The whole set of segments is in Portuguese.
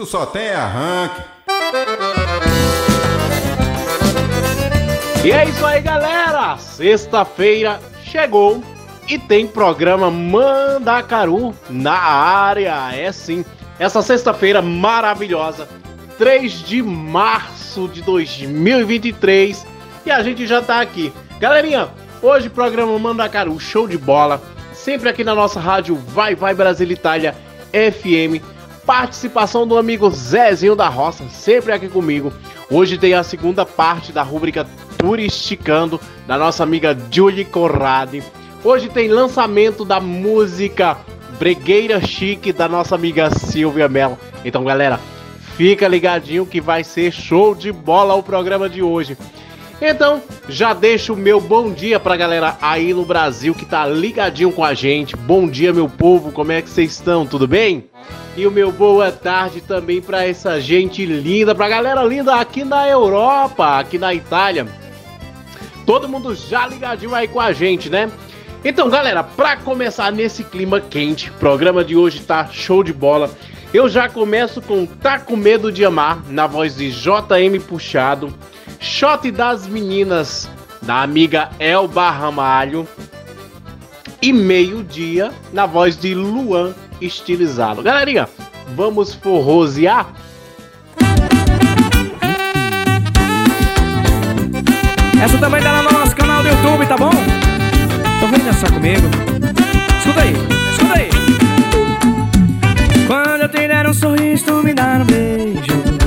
Tu só tem arranque. E é isso aí, galera! Sexta-feira chegou e tem programa Mandacaru na área. É sim, essa sexta-feira maravilhosa, 3 de março de 2023, e a gente já tá aqui. Galerinha, hoje programa Mandacaru, show de bola sempre aqui na nossa rádio Vai Vai Brasil Itália FM. Participação do amigo Zezinho da Roça, sempre aqui comigo. Hoje tem a segunda parte da rúbrica Turisticando, da nossa amiga Julie Corradi. Hoje tem lançamento da música Bregueira Chique, da nossa amiga Silvia Mello. Então, galera, fica ligadinho que vai ser show de bola o programa de hoje. Então, já deixo o meu bom dia pra galera aí no Brasil que tá ligadinho com a gente. Bom dia, meu povo, como é que vocês estão? Tudo bem? E o meu boa tarde também para essa gente linda, pra galera linda aqui na Europa, aqui na Itália. Todo mundo já ligadinho aí com a gente, né? Então, galera, para começar nesse clima quente, o programa de hoje tá show de bola. Eu já começo com Tá com medo de amar, na voz de JM Puxado. Shot das Meninas, da amiga Elba Ramalho. E meio-dia, na voz de Luan Estilizado. Galerinha, vamos forrosear? Essa também tá lá no nosso canal do YouTube, tá bom? Então vem dançar comigo. Escuta aí, escuta aí. Quando eu te der um sorriso, tu me dá um beijo.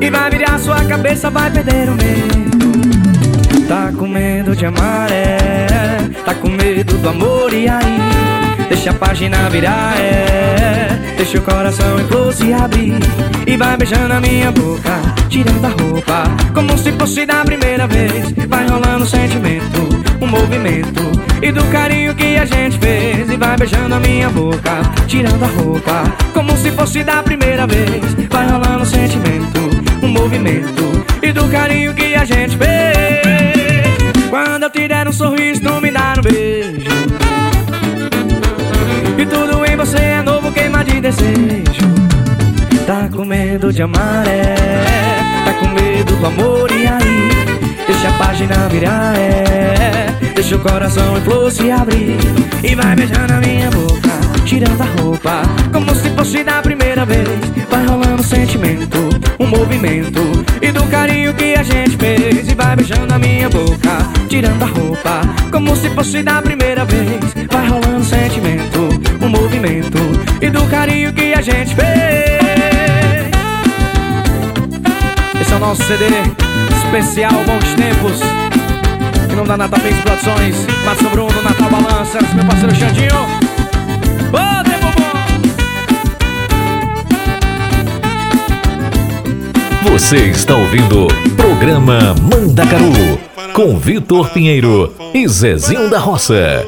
E vai virar sua cabeça, vai perder o medo Tá com medo de amar, é Tá com medo do amor, e aí? Deixa a página virar, é. Deixa o coração em flor se abrir E vai beijando a minha boca Tirando a roupa Como se fosse da primeira vez. Vai rolando o sentimento O movimento E do carinho que a gente fez. E vai beijando a minha boca Tirando a roupa Como se fosse da primeira vez. Vai rolando o sentimento o movimento e do carinho que a gente fez. Quando eu te der um sorriso, tu me dá Tá com medo de amar, é. Tá com medo do amor, e aí? Deixa a página virar, é. Deixa o coração em flor se abrir. E vai beijando a minha boca, tirando a roupa. Como se fosse da primeira vez. Vai rolando sentimento, o movimento. E do carinho que a gente fez. E vai beijando a minha boca, tirando a roupa. Como se fosse da primeira vez. Vai rolando sentimento, o movimento. E do carinho que a gente fez. Nosso CD especial Bons Tempos. Em nome da Natal Mix Produções, Márcio Bruno, Natal Balança, meu parceiro Xandinho. Você está ouvindo programa Mandacaru com Vitor Pinheiro e Zezinho da Roça.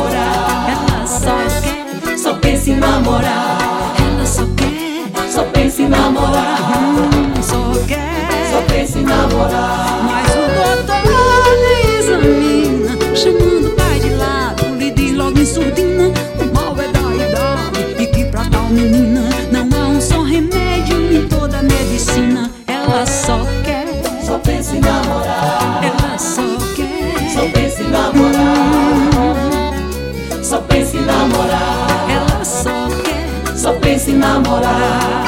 namorar. Ela só quer, só pensa em namorar. Ela só quer, só pensa em namorar. Hum, só quer, só pensa em namorar. morar.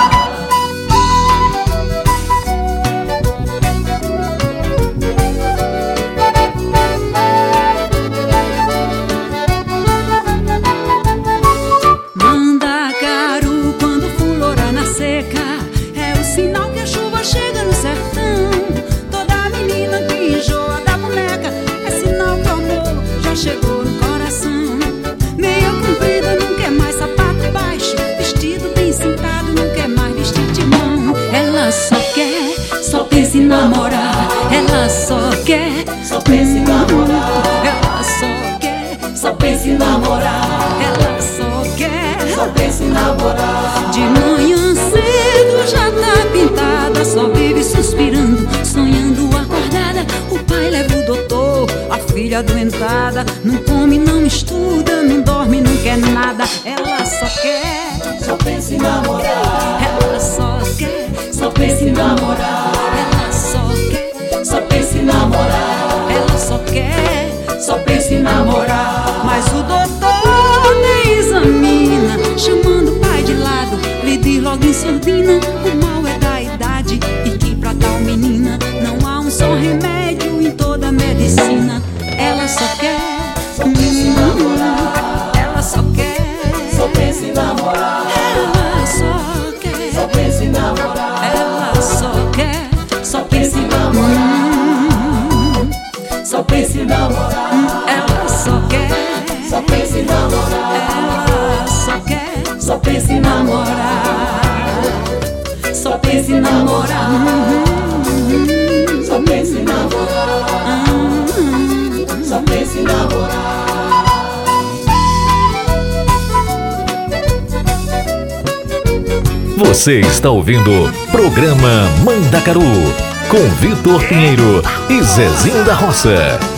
filha adoentada Não come, não estuda, não dorme, não quer nada. Ela só quer, só pensa em namorar. Ela só quer, só pensa em namorar. Ela só quer, só pensa em namorar. Ela só quer, só pensa em namorar. Mas o doutor nem examina Chamando o pai de lado, lhe diz logo em sordina pensa em namorar. Só pensa em namorar. Só pensa em namorar. Só pensa em namorar. Você está ouvindo programa Mandacaru com Vitor Pinheiro e Zezinho da Roça.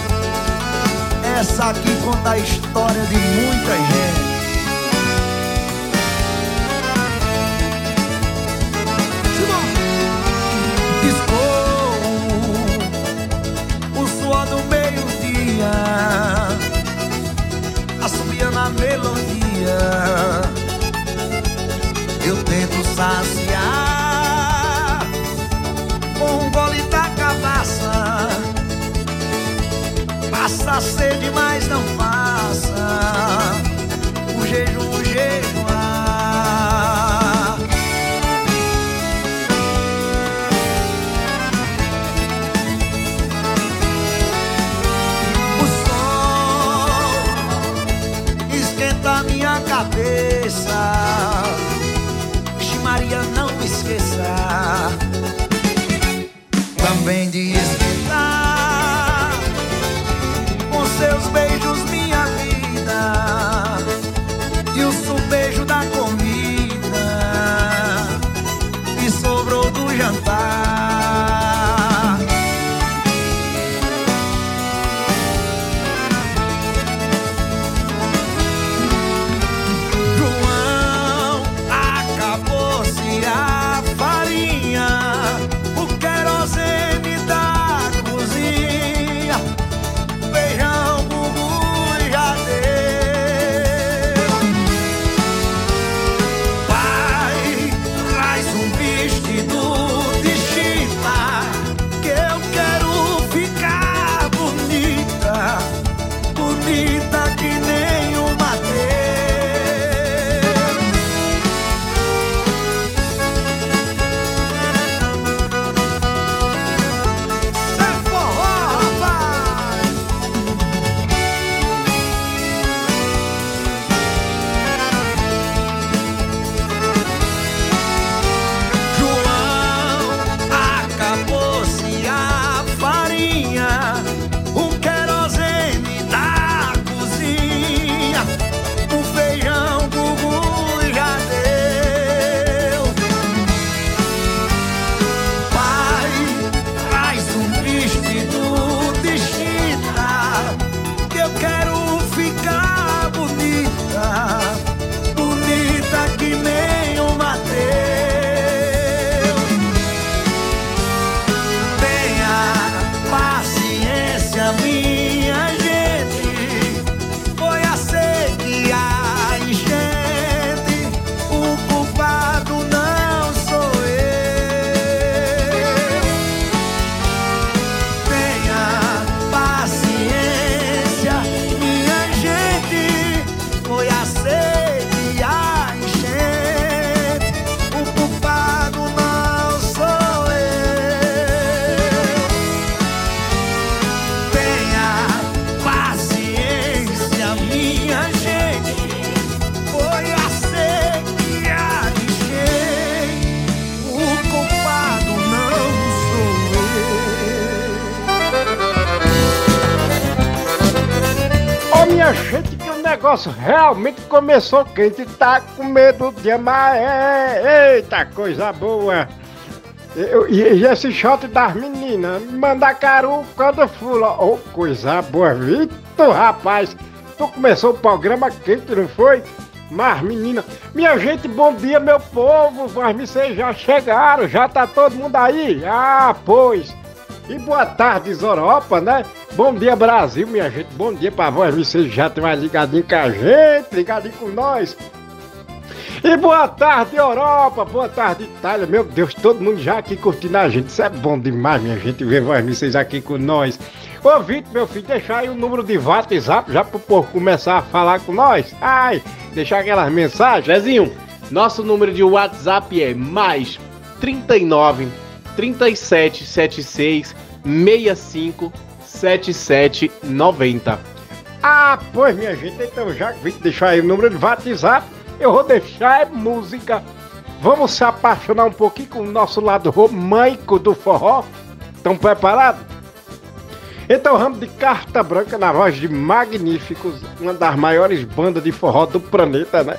Realmente começou quente. Tá com medo de amar. É, eita, coisa boa. E, esse shot das meninas, Mandacaru, quando fula. Oh, coisa boa, Vitor, rapaz. Tu começou o programa quente, não foi? Mas, menina, minha gente, bom dia, meu povo. Vocês já chegaram, já tá todo mundo aí? Ah, pois. E boa tarde, Europa, né? Bom dia, Brasil, minha gente. Bom dia pra vós, vocês já estão mais ligadinho com a gente, ligadinho com nós. E boa tarde, Europa, boa tarde, Itália. Meu Deus, todo mundo já aqui curtindo a gente. Isso é bom demais, minha gente, ver vocês aqui com nós. Ô, Vitor, meu filho, deixa aí o número de WhatsApp já pro povo começar a falar com nós. Ai, deixar aquelas mensagens. Zezinho, nosso número de WhatsApp é mais 39 37 76 65 77 90. Ah, pois, minha gente, então já que deixar aí o número de WhatsApp, eu vou deixar é música. Vamos se apaixonar um pouquinho com o nosso lado romântico do forró? Estão preparados? Então vamos de Carta Branca na voz de Magníficos, uma das maiores bandas de forró do planeta, né?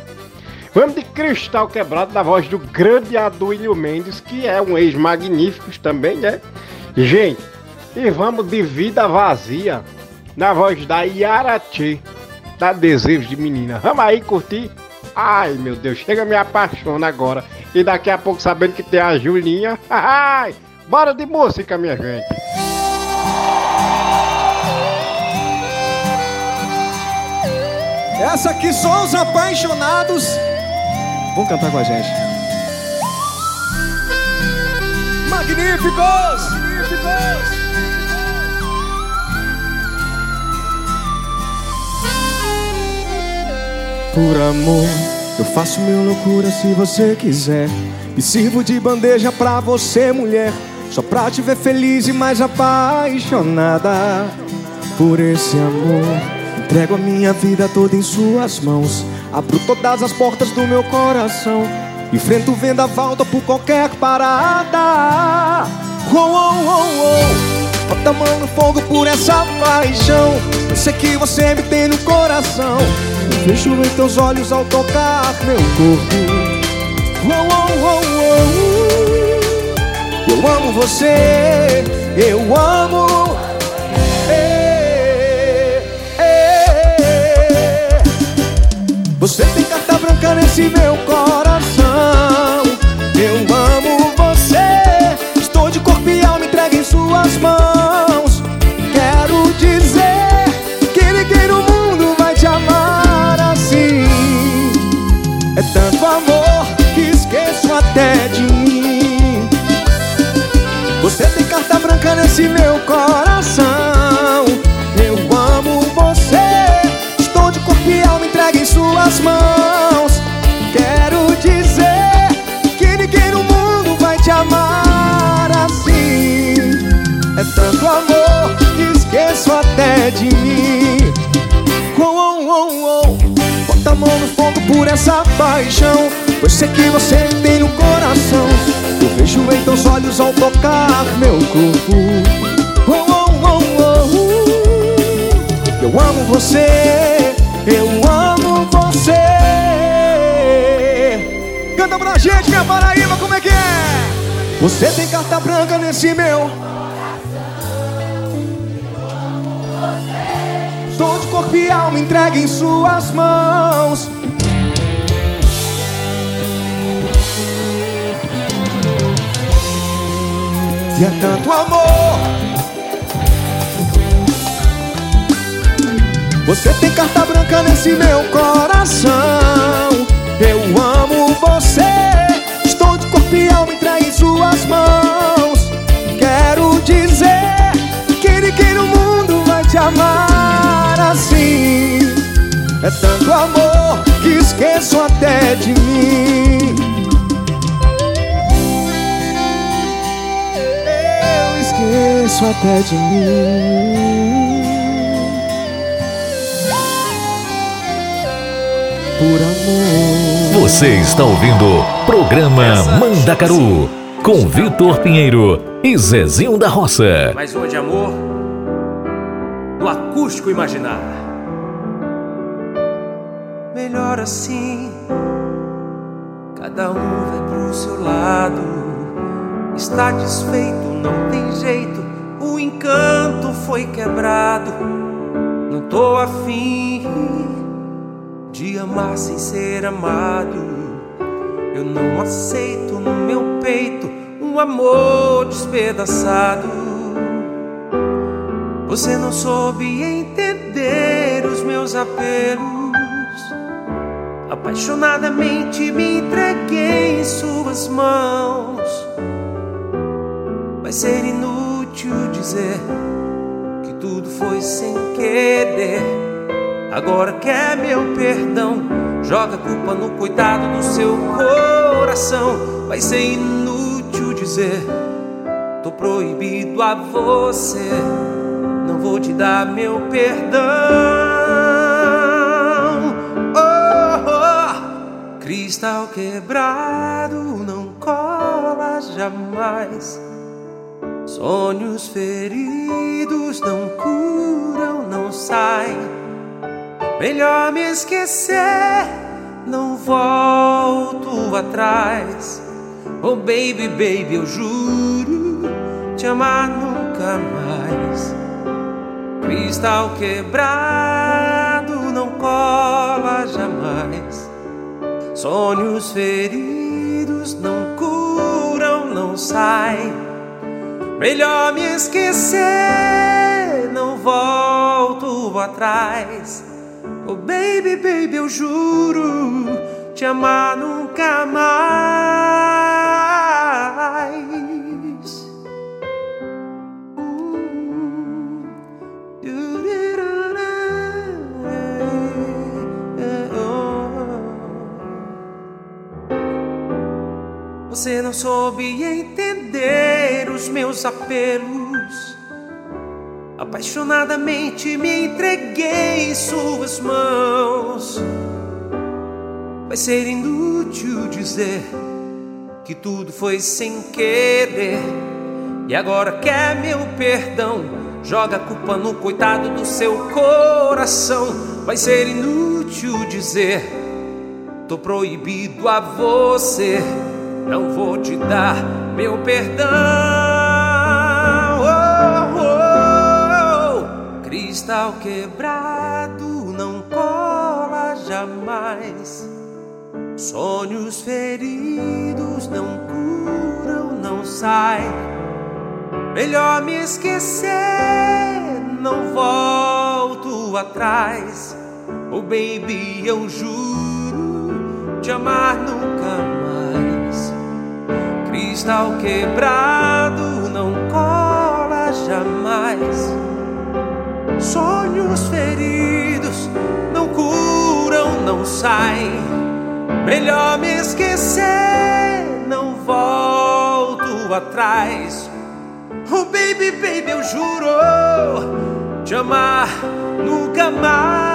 Vamos de Cristal Quebrado na voz do grande Aduílio Mendes, que é um ex-Magníficos também, né? Gente, e vamos de Vida Vazia na voz da Yarati, da Desejos de Menina. Vamos aí curtir? Ai, meu Deus, chega me apaixona agora. E daqui a pouco sabendo que tem a Julinha. Ai, bora de música, minha gente. Essa aqui são os apaixonados. Vamos cantar com a gente. Magníficos! Magníficos! Por amor, eu faço mil loucuras se você quiser. E sirvo de bandeja pra você, mulher. Só pra te ver feliz e mais apaixonada por esse amor. Entrego a minha vida toda em suas mãos. Abro todas as portas do meu coração. Enfrento o vendaval, por qualquer parada. Oh, oh, oh, oh. Bota a mão no fogo por essa paixão. Eu sei que você me tem no coração. Vejo em teus olhos ao tocar meu corpo. Oh, oh, oh, oh. Eu amo você, eu amo. Você tem carta branca nesse meu coração. Eu amo você. Estou de corpo e alma entregue em suas mãos. Quero dizer que ninguém no mundo vai te amar assim. É tanto amor que esqueço até de mim. Você tem carta branca nesse meu coração. Suas mãos. Quero dizer que ninguém no mundo vai te amar assim. É tanto amor que esqueço até de mim. Oh, oh, oh, oh. Bota a mão no fogo por essa paixão. Pois sei que você tem no coração. Eu vejo em teus olhos ao tocar meu corpo. Eu amo você, eu amo Canta pra gente, minha Paraíba, como é que é? Você tem carta branca nesse meu. Estou de corpo e alma entregue em suas mãos. E é tanto amor. Você tem carta branca nesse meu coração. Eu amo você. Estou de corpo e alma entregue em suas mãos. Quero dizer que ninguém no mundo vai te amar assim. É tanto amor que esqueço até de mim. Eu esqueço até de mim. Por amor. Você está ouvindo Programa Mandacaru com Vitor Pinheiro e Zezinho da Roça. Mais uma de amor no acústico imaginar. melhor assim. Cada um vai pro seu lado. Está desfeito, não tem jeito. O encanto foi quebrado. Não tô afim de amar sem ser amado. Eu não aceito no meu peito um amor despedaçado. Você não soube entender os meus apelos. Apaixonadamente me entreguei em suas mãos. Vai ser inútil dizer que tudo foi sem querer. Agora quer meu perdão, joga a culpa no coitado do seu coração. Vai ser inútil dizer, tô proibido a você. Não vou te dar meu perdão. Cristal quebrado não cola jamais. Sonhos feridos não curam, não saem. Melhor me esquecer, não volto atrás. Oh baby, baby, eu juro te amar nunca mais. Cristal quebrado não cola jamais. Sonhos feridos não curam, não saem. Melhor me esquecer, não volto atrás. Oh baby, baby, eu juro te amar nunca mais. Você não soube entender os meus apelos. Apaixonadamente me entreguei em suas mãos. Vai ser inútil dizer que tudo foi sem querer. E agora quer meu perdão. Joga a culpa no coitado do seu coração. Vai ser inútil dizer: tô proibido a você não vou te dar meu perdão. Cristal quebrado não cola jamais. Sonhos feridos não curam, não saem. Melhor me esquecer, não volto atrás. Oh baby, eu juro te amar nunca mais. Cristal quebrado Sonhos feridos não curam, não saem. Melhor me esquecer, não volto atrás. Oh baby, baby, eu juro te amar nunca mais.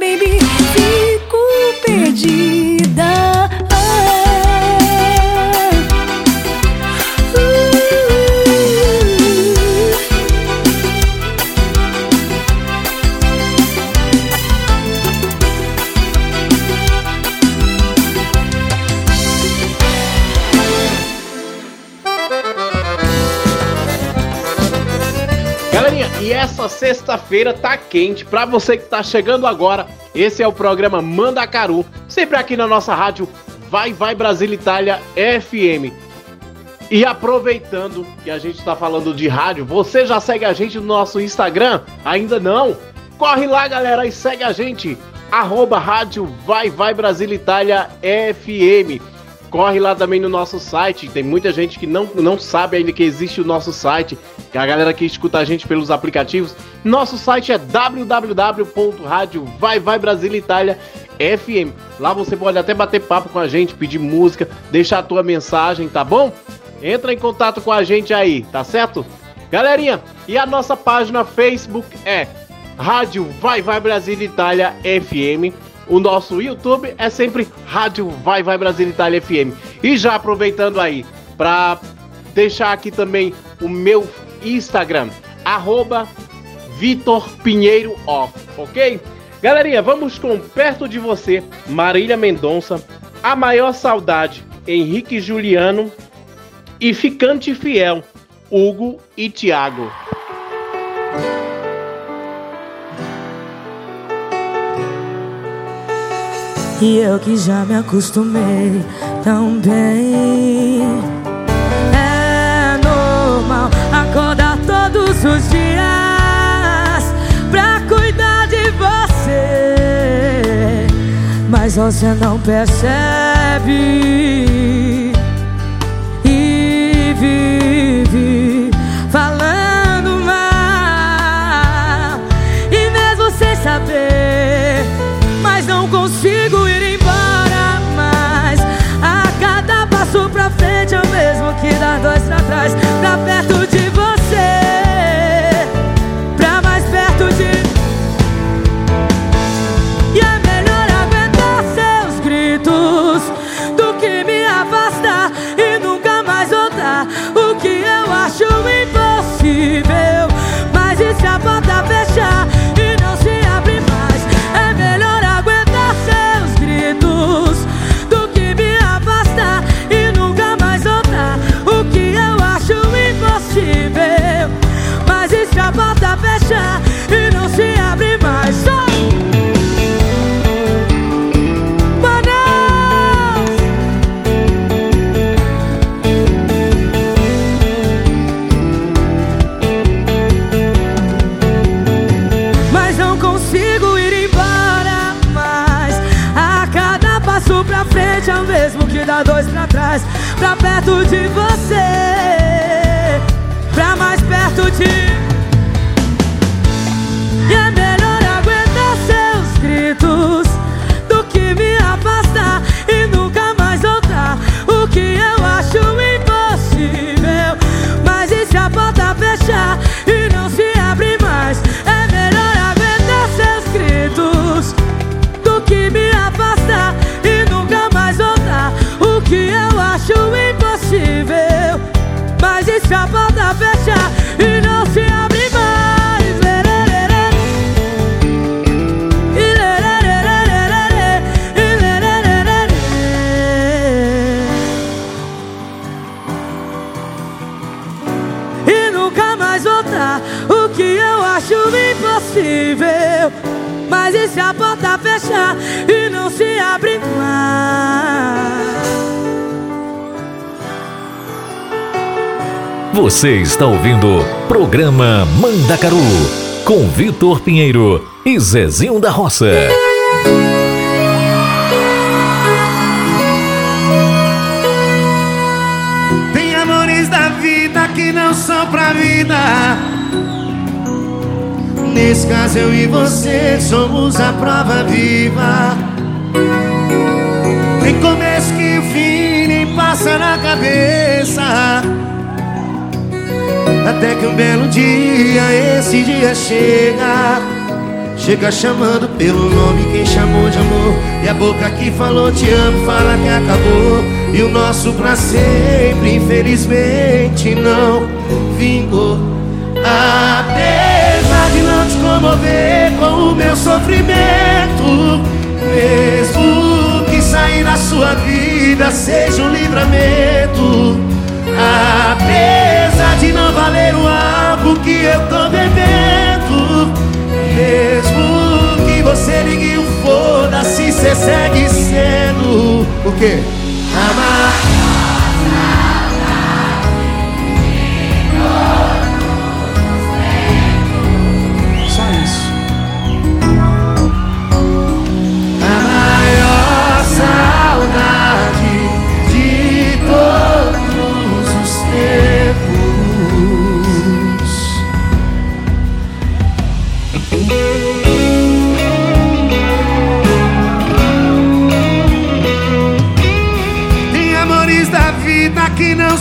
Baby. Sexta-feira tá quente. Para você que tá chegando agora, esse é o programa Mandacaru, sempre aqui na nossa rádio Vai Vai Brasil Itália FM. E aproveitando que a gente está falando de rádio, você já segue a gente no nosso Instagram? Ainda não? Corre lá, galera, e segue a gente. Arroba rádio Vai Vai Brasil Itália FM. Corre lá também no nosso site. Tem muita gente que não, não sabe ainda que existe o nosso site. Que a galera que escuta a gente pelos aplicativos. Nosso site é www.radiovaivaibrasilitalia.fm. Lá você pode até bater papo com a gente, pedir música, deixar a tua mensagem, tá bom? Entra em contato com a gente aí, tá certo? Galerinha, e a nossa página Facebook é Rádio Vai Vai Brasil Itália FM. O nosso YouTube é sempre Rádio Vai Vai Brasil Itália FM. E já aproveitando aí para deixar aqui também o meu Instagram, arroba Vitor Pinheiro Off, ok? Galerinha, vamos com Perto de Você, Marília Mendonça, A Maior Saudade, Henrique Juliano e Ficante Fiel, Hugo e Tiago. E eu que já me acostumei tão bem. É normal acordar todos os dias pra cuidar de você. Mas você não percebe. Perto fechar e não se abre mais? Você está ouvindo programa Mandacaru com Vitor Pinheiro e Zezinho da Roça. Tem amores da vida que não são pra vida. Nesse caso eu e você somos a prova viva. Tem começo que o fim nem passa na cabeça. Até que um belo dia, esse dia chega. Chega chamando pelo nome quem chamou de amor. E a boca que falou te amo, fala que acabou. E o nosso pra sempre, infelizmente, não vingou. De não te comover com o meu sofrimento, mesmo que sair da sua vida seja um livramento. Apesar de não valer o álcool que eu tô bebendo, mesmo que você ligue o foda-se, cê segue sendo o quê?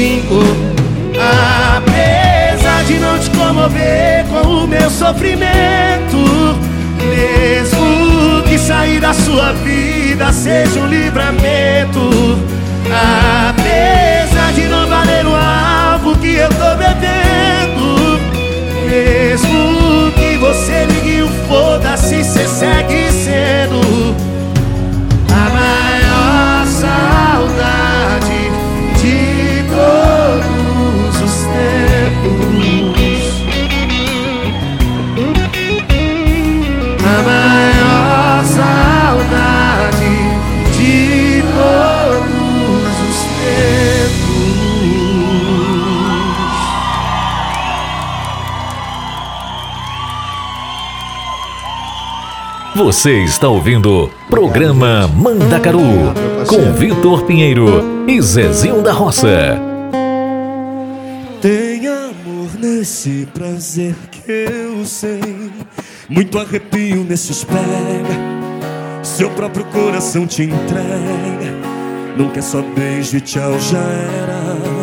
vingou. Apesar de não te comover com o meu sofrimento, mesmo que sair da sua vida seja um livramento. Apesar de não valer o álcool que eu tô bebendo, mesmo que você ligue o foda-se, cê segue sendo Você está ouvindo programa Mandacaru com Vitor Pinheiro e Zezinho da Roça. Tem amor nesse prazer que eu sei. Muito arrepio nesses pega. Seu próprio coração te entrega. Nunca é só beijo e tchau, já era.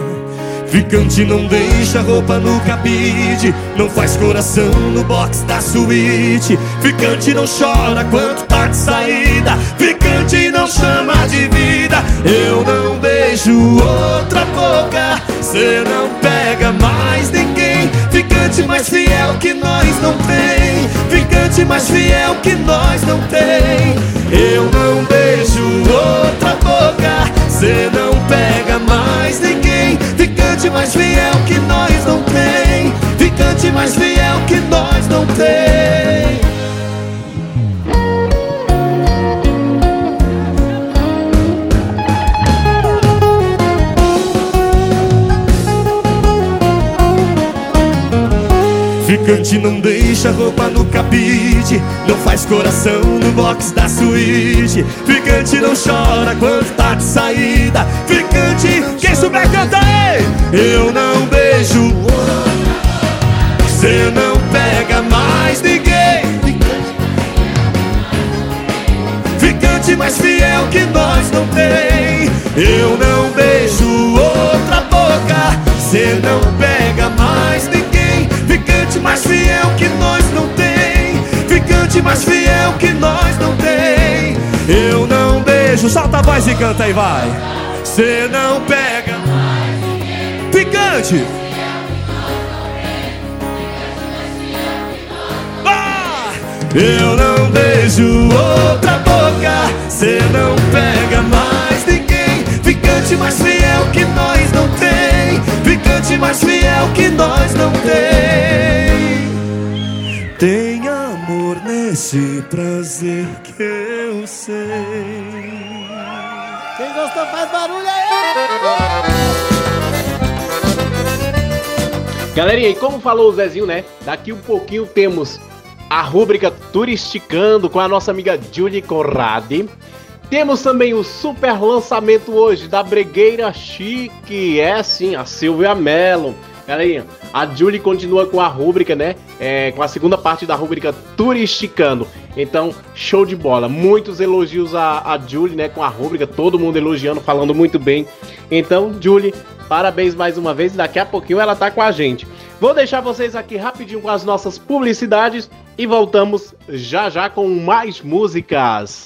Ficante não deixa roupa no cabide Não faz coração no box da suíte. Ficante não chora quando tá de saída Ficante não chama de vida. Eu não beijo outra boca Cê não pega mais ninguém. Ficante mais fiel que nós não tem Ficante mais fiel que nós não tem. Eu não beijo outra boca Cê não pega mais ninguém Ficante mais fiel que nós não tem. Ficante mais fiel que nós não tem Ficante não deixa roupa no cabide Não faz coração no box da suíte. Ficante não chora quando tá de saída. Ficante, quem souber canta ei! Eu não beijo. Cê não pega mais ninguém. Ficante mais fiel que nós não tem. Eu não beijo outra boca. Cê não pega mais ninguém Ficante mais fiel que nós não tem. Ficante mais fiel que nós não tem. Eu não beijo Solta a voz e canta aí, vai. Cê não pega Ficante. Ah! Eu não beijo outra boca. Cê não pega mais ninguém. Ficante mais fiel que nós não tem. Ficante mais fiel que nós não tem nesse prazer que eu sei Quem gostou faz barulho aí! Galerinha, e como falou o Zezinho, né? Daqui um pouquinho temos a rúbrica Turisticando com a nossa amiga Julie Conradi. Temos também o super lançamento hoje da Bregueira Chique, é sim, a Silvia Mello. Galerinha, a Julie continua com a rúbrica, né? É, com a segunda parte da rúbrica Turisticando. Então, show de bola. Muitos elogios a, a Julie, né? Com a rúbrica, todo mundo elogiando, falando muito bem. Então, Julie, parabéns mais uma vez. Daqui a pouquinho ela tá com a gente. Vou deixar vocês aqui rapidinho com as nossas publicidades e voltamos já já com mais músicas.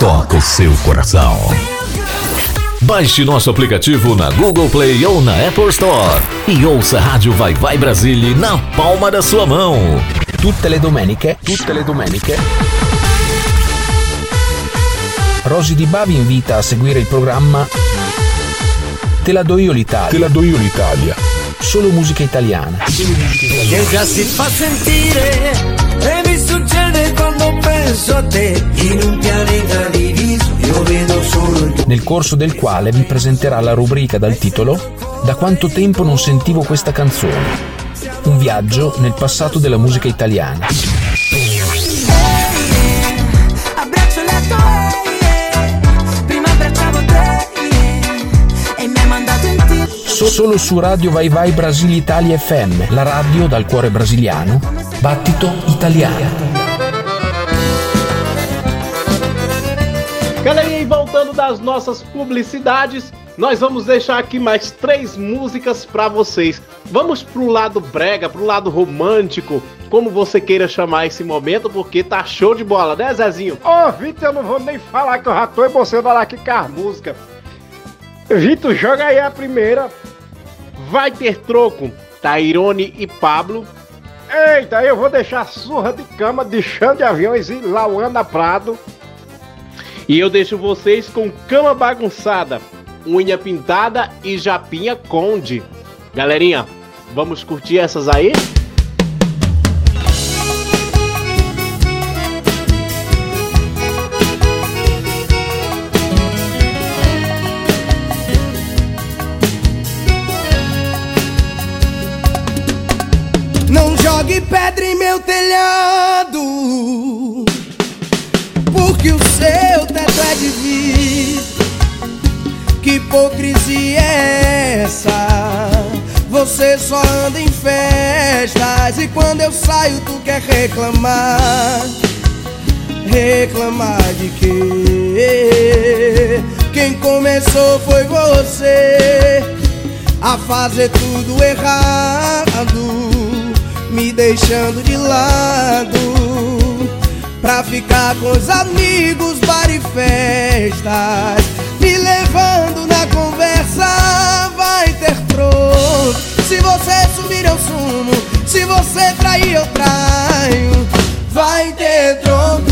toca o seu coração. Baixe nosso aplicativo na Google Play ou na Apple Store e ouça a Rádio Vai Vai Brasília na palma da sua mão. Tutte le domeniche, tutte le domeniche. Rosy Di Bavi invita a seguire il programma Te la do io l'Italia. Te la do io l'Italia. Solo musica italiana. Che già si penso a te in un pianeta diviso io vedo solo il tuo Nel corso del quale vi presenterà la rubrica dal titolo Da quanto tempo non sentivo questa canzone. Un viaggio nel passato della musica italiana. solo su Radio Vai Vai Brasile Italia FM, la radio dal cuore brasiliano. Battito italiano. Das nossas publicidades, nós vamos deixar aqui mais três músicas pra vocês. Vamos pro lado brega, pro lado romântico, como você queira chamar esse momento, porque tá show de bola, né, Zezinho? Ô, Vitor, eu não vou nem falar que eu já tô emocionado aqui com as músicas. Vitor, joga aí a primeira. Vai ter troco, Tairone e Pablo. Eita, eu vou deixar surra de cama de chão de aviões e Lauana Prado. E eu deixo vocês com Cama Bagunçada, Unha Pintada e Japinha Conde. Galerinha, vamos curtir essas aí? Não jogue pedra em meu telhado, porque o seu teto é de vidro. Que hipocrisia é essa? Você só anda em festas e quando eu saio tu quer reclamar. Reclamar de quê? Quem começou foi você a fazer tudo errado, me deixando de lado Pra ficar com os amigos, bar e festas. Me levando na conversa, vai ter troco Se você sumir eu sumo, se você trair eu traio. Vai ter troco.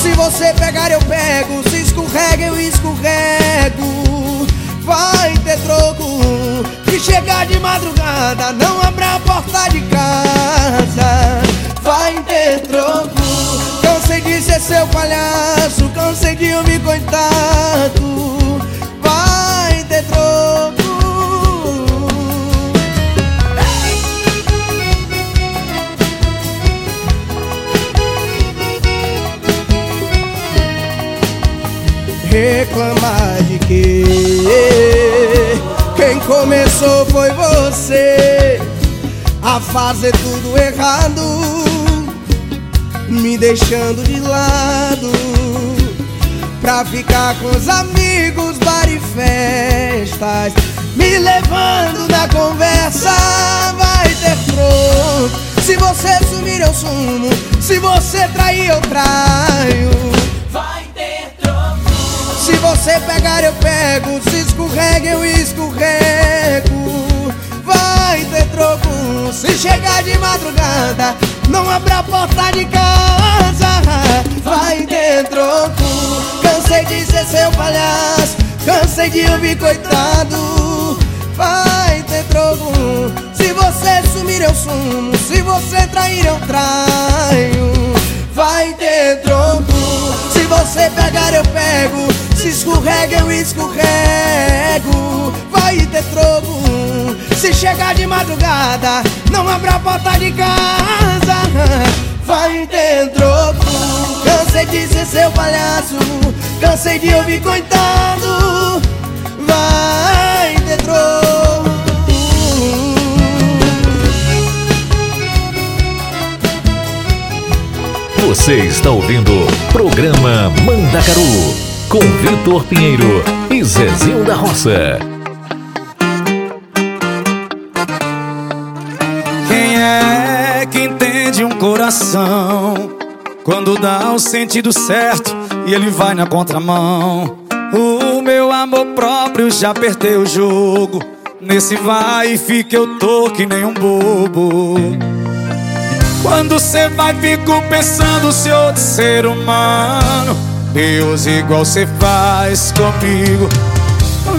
Se você pegar eu pego, se escorrega eu escorrego. Vai ter troco. Se chegar de madrugada, não abra a porta de casa. Vai ter troco. Cansei de ser seu palhaço, de ouvir coitado. Vai ter troco. Reclamar de quê? Quem começou foi você a fazer tudo errado, me deixando de lado pra ficar com os amigos, bar e festas, me levando na conversa. Vai ter troco. Se você sumir, eu sumo. Se você trair, eu traio. Vai ter troco. Se você pegar, eu pego. Se escorrega, eu escorrego. Troco. Se chegar de madrugada, não abra a porta de casa. Vai ter troco. Cansei de ser seu palhaço. Cansei de ouvir coitado. Vai ter troco. Se você sumir, eu sumo. Se você trair, eu traio. Vai ter troco. Se você pegar, eu pego. Se escorrega, eu escorrego. Vai ter troco. Se chegar de madrugada, não abra a porta de casa. Vai ter troco. Cansei de ser seu palhaço. Cansei de ouvir coitado. Vai ter troco. Você está ouvindo Programa Mandacaru com Vitor Pinheiro e Zezinho da Roça. Entende um coração quando dá o sentido certo e ele vai na contramão? O meu amor próprio já perdeu o jogo. Nesse vai e fica eu tô que nem um bobo. Quando cê vai, fico pensando se outro ser humano Deus igual cê faz comigo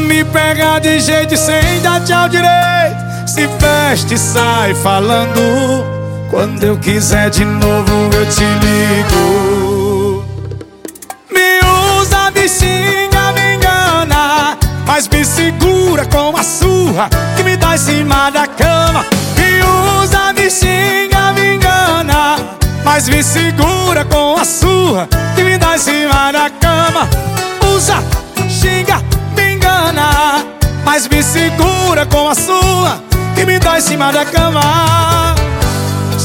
Me pega de jeito sem dar tchau direito Se veste sai falando Quando eu quiser de novo eu te ligo. Me usa, me me engana Mas me segura com a surra Que me dá em cima da cama. Me usa, me me engana Mas me segura com a surra Que me dá em cima da cama. Usa, xinga, me engana Mas me segura com a sua Que me dá em cima da cama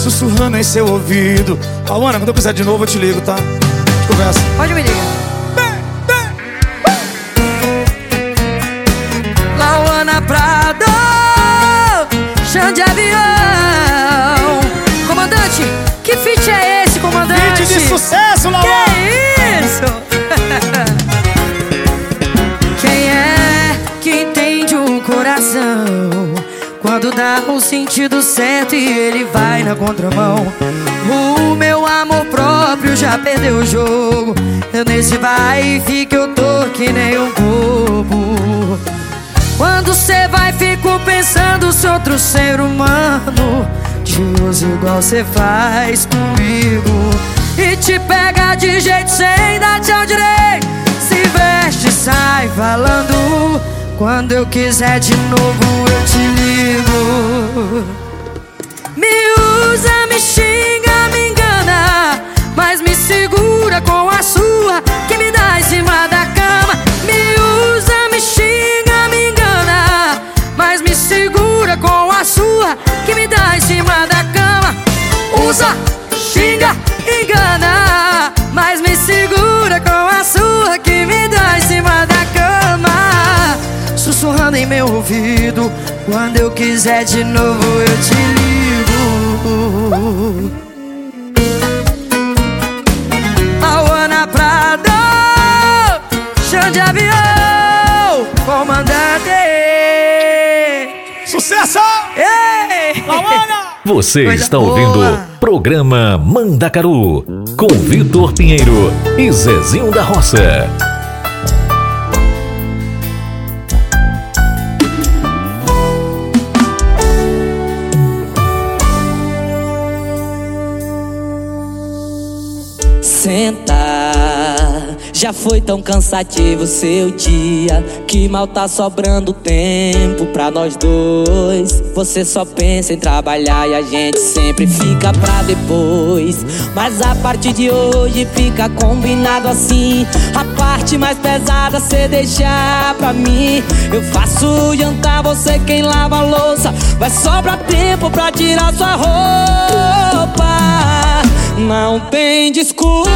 Sussurrando em seu ouvido Alana, quando eu quiser de novo eu te ligo, tá? Gente conversa Pode me ligar. Lauana Prado, chão de avião. Comandante, que feat é esse, comandante? Feat de sucesso, Lauana. Quando dá o sentido certo e ele vai na contramão? O meu amor próprio já perdeu o jogo. Eu nesse vai e fica, eu tô que nem um bobo. Quando cê vai, fico pensando se outro ser humano te usa igual cê faz comigo. E te pega de jeito sem dar tchau direito. Se veste, sai falando. Quando eu quiser de novo, eu te ligo. Me usa, me xinga, me engana. Mas me segura com a sua que me dá em cima da cama. Me usa, me xinga, me engana. Mas me segura com a sua que me dá em cima da cama. Usa, xinga, engana. Mas me segura com a sua que me dá em cima da cama. Sussurrando em meu ouvido. Quando eu quiser de novo, eu te ligo. Lauana Prado, chão de avião, comandante. Sucesso! Ei! Lauana! Você Coisa está boa. ouvindo Programa Mandacaru com Vitor Pinheiro e Zezinho da Roça. Senta, já foi tão cansativo seu dia que mal tá sobrando tempo pra nós dois. Você só pensa em trabalhar e a gente sempre fica pra depois. Mas a partir de hoje fica combinado assim. A parte mais pesada cê deixar pra mim. Eu faço jantar, você quem lava a louça. Vai sobrar tempo pra tirar sua roupa. Não tem desculpa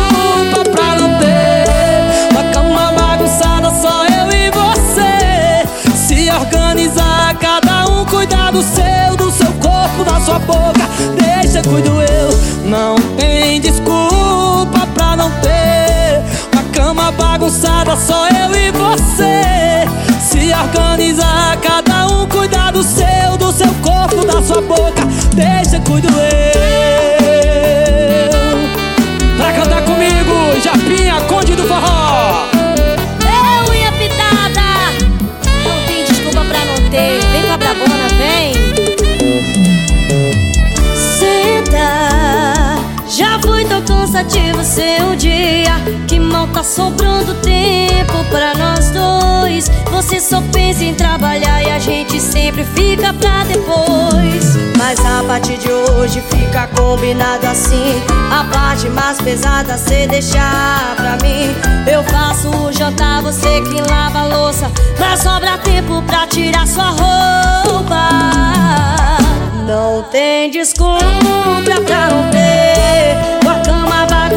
pra não ter. Uma cama bagunçada, só eu e você. Se organizar, cada um cuidar do seu Do seu corpo, da sua boca. Deixa, cuido eu. Não tem desculpa pra não ter. Uma cama bagunçada, só eu e você. Se organizar, cada um cuidar do seu Do seu corpo, da sua boca. Deixa, cuido eu Japinha, Conde cansativo seu dia. Que mal tá sobrando tempo pra nós dois. Você só pensa em trabalhar e a gente sempre fica pra depois. Mas a partir de hoje fica combinado assim. A parte mais pesada cê deixar pra mim. Eu faço o jantar, você que lava a louça. Mas sobra tempo pra tirar sua roupa. Não tem desculpa pra não ter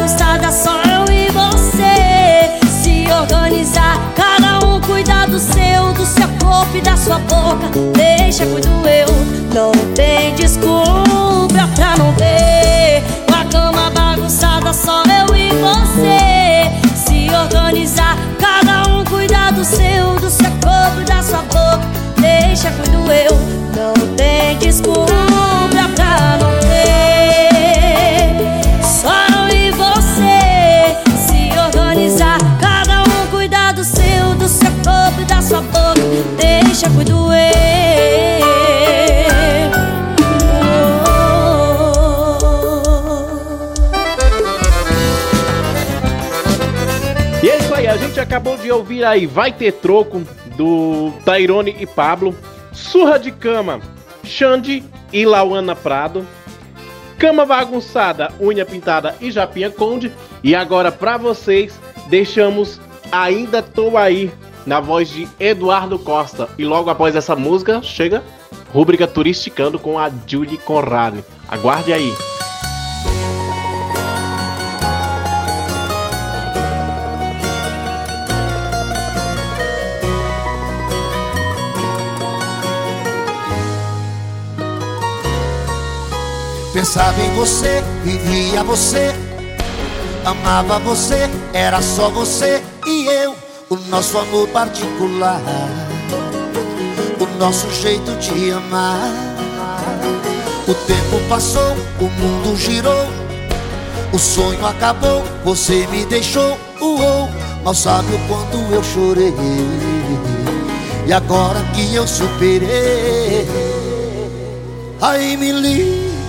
bagunçada, só eu e você. Se organizar, cada um cuidar do seu Do seu corpo e da sua boca. Deixa, cuido eu Não tem desculpa pra não ter Com a cama bagunçada, só eu e você. Se organizar, cada um cuidar do seu Do seu corpo e da sua boca. Deixa, cuido eu acabou de ouvir aí Vai Ter Troco, do Tairone e Pablo, Surra de Cama, Xande e Lauana Prado, Cama Bagunçada, Unha Pintada e Japinha Conde. E agora pra vocês, deixamos Ainda Tô Aí, na voz de Eduardo Costa. E logo após essa música, chega rúbrica Turisticando com a Julie Conrad. Aguarde aí. Pensava em você, vivia você, amava você, era só você e eu, o nosso amor particular, o nosso jeito de amar. O tempo passou, o mundo girou, o sonho acabou, você me deixou, uou, mal sabe o quanto eu chorei. E agora que eu superei, aí me liga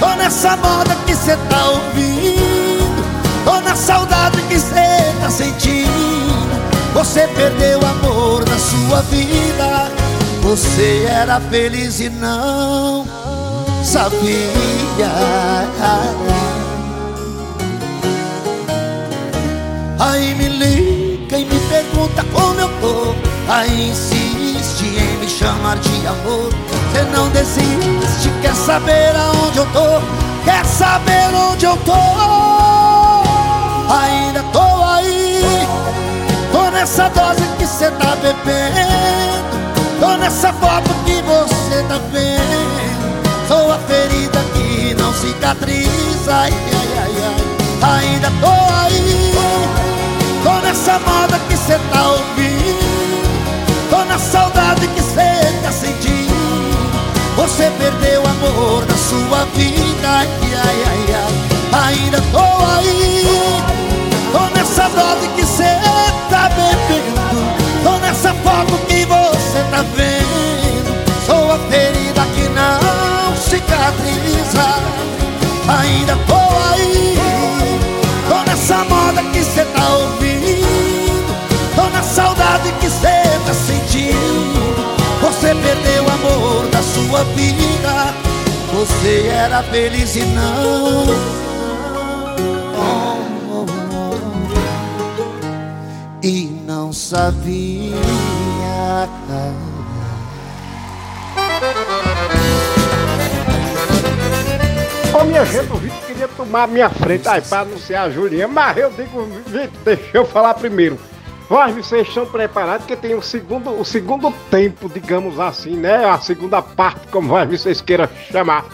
Tô nessa moda que cê tá ouvindo. Tô na saudade que cê tá sentindo. Você perdeu o amor da sua vida. Você era feliz e não sabia. Aí me liga e me pergunta como eu tô. Aí insiste em me chamar de amor Você não desiste, quer saber aonde eu tô? Quer saber onde eu tô? Ainda tô aí. Tô nessa dose que cê tá bebendo. Tô nessa foto que você tá vendo. Sou a ferida que não cicatriza. Ai, ai, ai, ai. Ainda tô aí. Tô nessa moda que cê tá ouvindo. Tô na saudade que cê tá sentindo Você perdeu o amor da sua vida Ai, ai, ai, ai. Ainda tô aí Tô nessa dose que cê tá bebendo. Tô nessa foto que você tá vendo. Sou a ferida que não cicatriza. Ainda tô aí Tô nessa moda que cê tá ouvindo. Tô na saudade que cê tá sentindo Você perdeu o amor da sua vida Você era feliz e não oh, oh, oh. E não sabia Ô minha gente, o Vitor queria tomar minha frente aí pra anunciar a Julinha, mas eu digo, Vitor, deixa eu falar primeiro. Vós, vocês estão preparados que tem o segundo, o segundo tempo, digamos assim, né? A segunda parte, como vocês queiram chamar,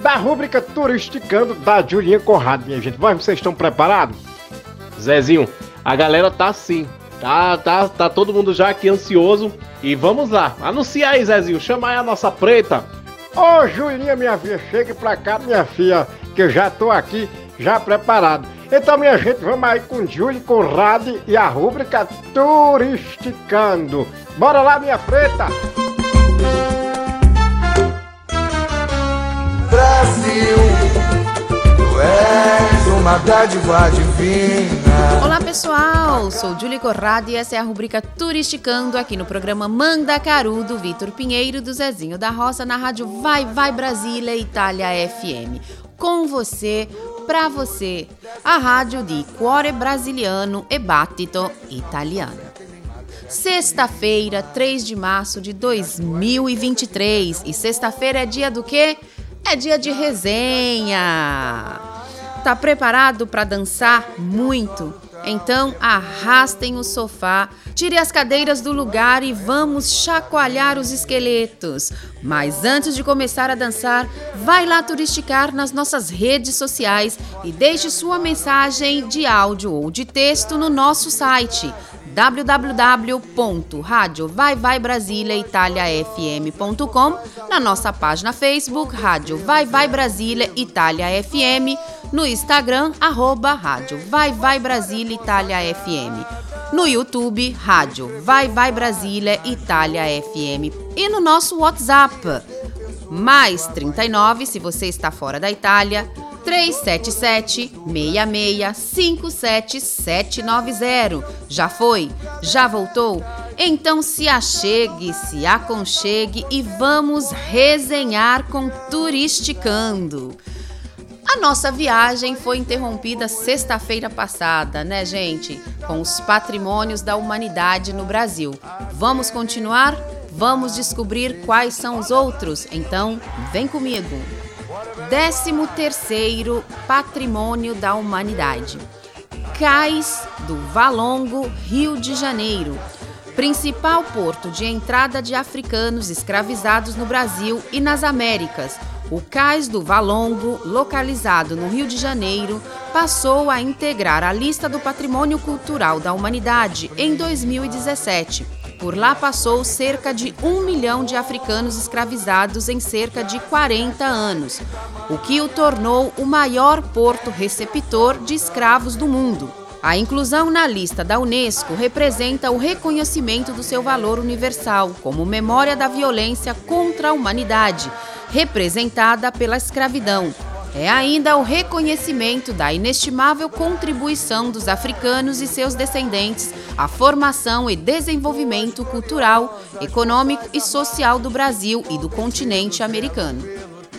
da rúbrica Turisticando da Julinha Conrado, minha gente. Vós, vocês estão preparados? Zezinho, a galera tá assim. Tá, tá, tá todo mundo já aqui ansioso. E vamos lá. Anuncia aí, Zezinho. Chama aí a nossa preta. Ô Julinha, minha filha, chegue pra cá, minha filha, que eu já tô aqui, já preparado. Então, minha gente, vamos aí com Júlio Conrado e a rúbrica Turisticando. Bora lá, minha preta! Brasil, tu és uma dádiva divina. Olá pessoal, sou Julie Corrado e essa é a rubrica Turisticando aqui no programa Mandacaru do Vitor Pinheiro do Zezinho da Roça na rádio Vai Vai Brasília Itália FM. Com você, pra você, a rádio di cuore brasiliano e battito italiano. Sexta-feira, 3 de março de 2023 e sexta-feira é dia do quê? É dia de resenha. Tá preparado para dançar muito? Então arrastem o sofá, tire as cadeiras do lugar e vamos chacoalhar os esqueletos. Mas antes de começar a dançar, vai lá turisticar nas nossas redes sociais e deixe sua mensagem de áudio ou de texto no nosso site www.radiovaivaibrasiliaitaliafm.com na nossa página Facebook Rádio Vai Vai Brasília Itália FM, no Instagram arroba Rádio Vai Vai Brasília Itália FM, no YouTube Rádio Vai Vai Brasília Itália FM e no nosso WhatsApp mais 39 se você está fora da Itália 377 66 57790. Já foi? Já voltou? Então se achegue, se aconchegue e vamos resenhar com Turisticando. A nossa viagem foi interrompida sexta-feira passada, né, gente? Com os patrimônios da humanidade no Brasil. Vamos continuar? Vamos descobrir quais são os outros? Então, vem comigo! 13º Patrimônio da Humanidade. Cais do Valongo, Rio de Janeiro. Principal porto de entrada de africanos escravizados no Brasil e nas Américas. O Cais do Valongo, localizado no Rio de Janeiro, passou a integrar a lista do Patrimônio Cultural da Humanidade em 2017. Por lá passou cerca de um milhão de africanos escravizados em cerca de 40 anos, o que o tornou o maior porto receptor de escravos do mundo. A inclusão na lista da Unesco representa o reconhecimento do seu valor universal como memória da violência contra a humanidade, representada pela escravidão, é ainda o reconhecimento da inestimável contribuição dos africanos e seus descendentes à formação e desenvolvimento cultural, econômico e social do Brasil e do continente americano.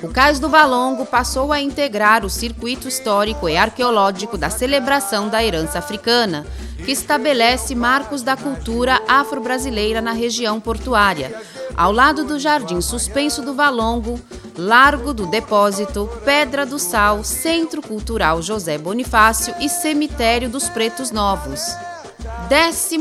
O Cais do Valongo passou a integrar o circuito histórico e arqueológico da celebração da herança africana, que estabelece marcos da cultura afro-brasileira na região portuária, ao lado do Jardim Suspenso do Valongo, Largo do Depósito, Pedra do Sal, Centro Cultural José Bonifácio e Cemitério dos Pretos Novos. 14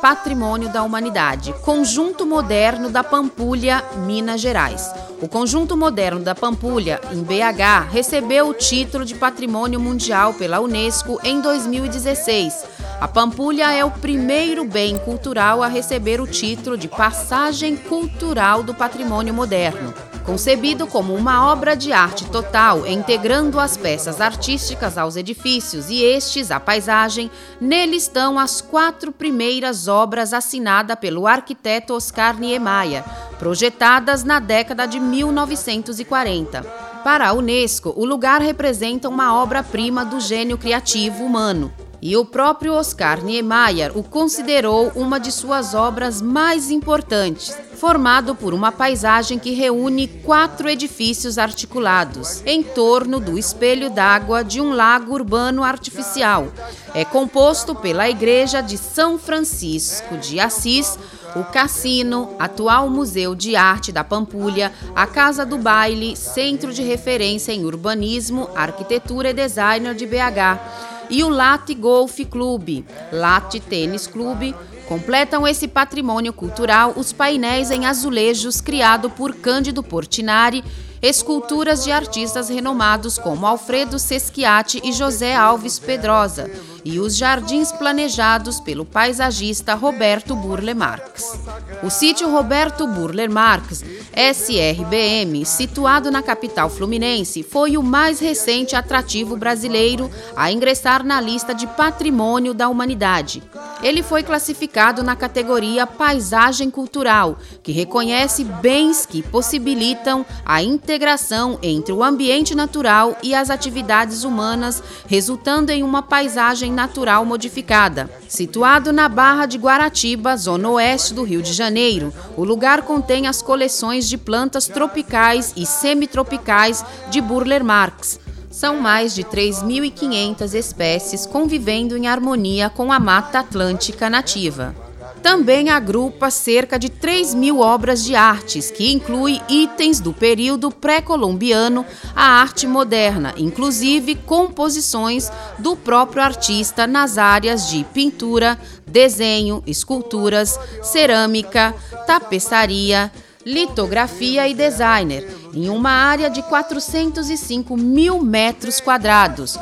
Patrimônio da Humanidade, Conjunto Moderno da Pampulha, Minas Gerais. O Conjunto Moderno da Pampulha, em BH, recebeu o título de Patrimônio Mundial pela Unesco em 2016 A Pampulha é o primeiro bem cultural a receber o título de Passagem Cultural do Patrimônio Moderno. Concebido como uma obra de arte total, integrando as peças artísticas aos edifícios e estes à paisagem, nele estão as quatro primeiras obras assinadas pelo arquiteto Oscar Niemeyer, projetadas na década de 1940. Para a Unesco, o lugar representa uma obra-prima do gênio criativo humano. E o próprio Oscar Niemeyer o considerou uma de suas obras mais importantes, formado por uma paisagem que reúne quatro edifícios articulados em torno do espelho d'água de um lago urbano artificial. É composto pela Igreja de São Francisco de Assis, o Cassino, atual Museu de Arte da Pampulha, a Casa do Baile, centro de referência em urbanismo, arquitetura e designer de BH, e o Late Golf Clube, Late Tênis Clube, Completam esse patrimônio cultural os painéis em azulejos criado por Cândido Portinari, esculturas de artistas renomados como Alfredo Sesquiati e José Alves Pedrosa, e os jardins planejados pelo paisagista Roberto Burle Marx. O sítio Roberto Burle Marx, SRBM, situado na capital fluminense, foi o mais recente atrativo brasileiro a ingressar na lista de Patrimônio da Humanidade. Ele foi classificado na categoria Paisagem Cultural, que reconhece bens que possibilitam a integração entre o ambiente natural e as atividades humanas, resultando em uma paisagem natural modificada. Situado na Barra de Guaratiba, zona oeste do Rio de Janeiro, o lugar contém as coleções de plantas tropicais e semitropicais de Burler Marx. São mais de 3.500 espécies convivendo em harmonia com a Mata Atlântica nativa. Também agrupa cerca de 3 mil obras de artes, que inclui itens do período pré-colombiano à arte moderna, inclusive composições do próprio artista nas áreas de pintura, desenho, esculturas, cerâmica, tapeçaria, litografia e designer, em uma área de 405 mil metros quadrados.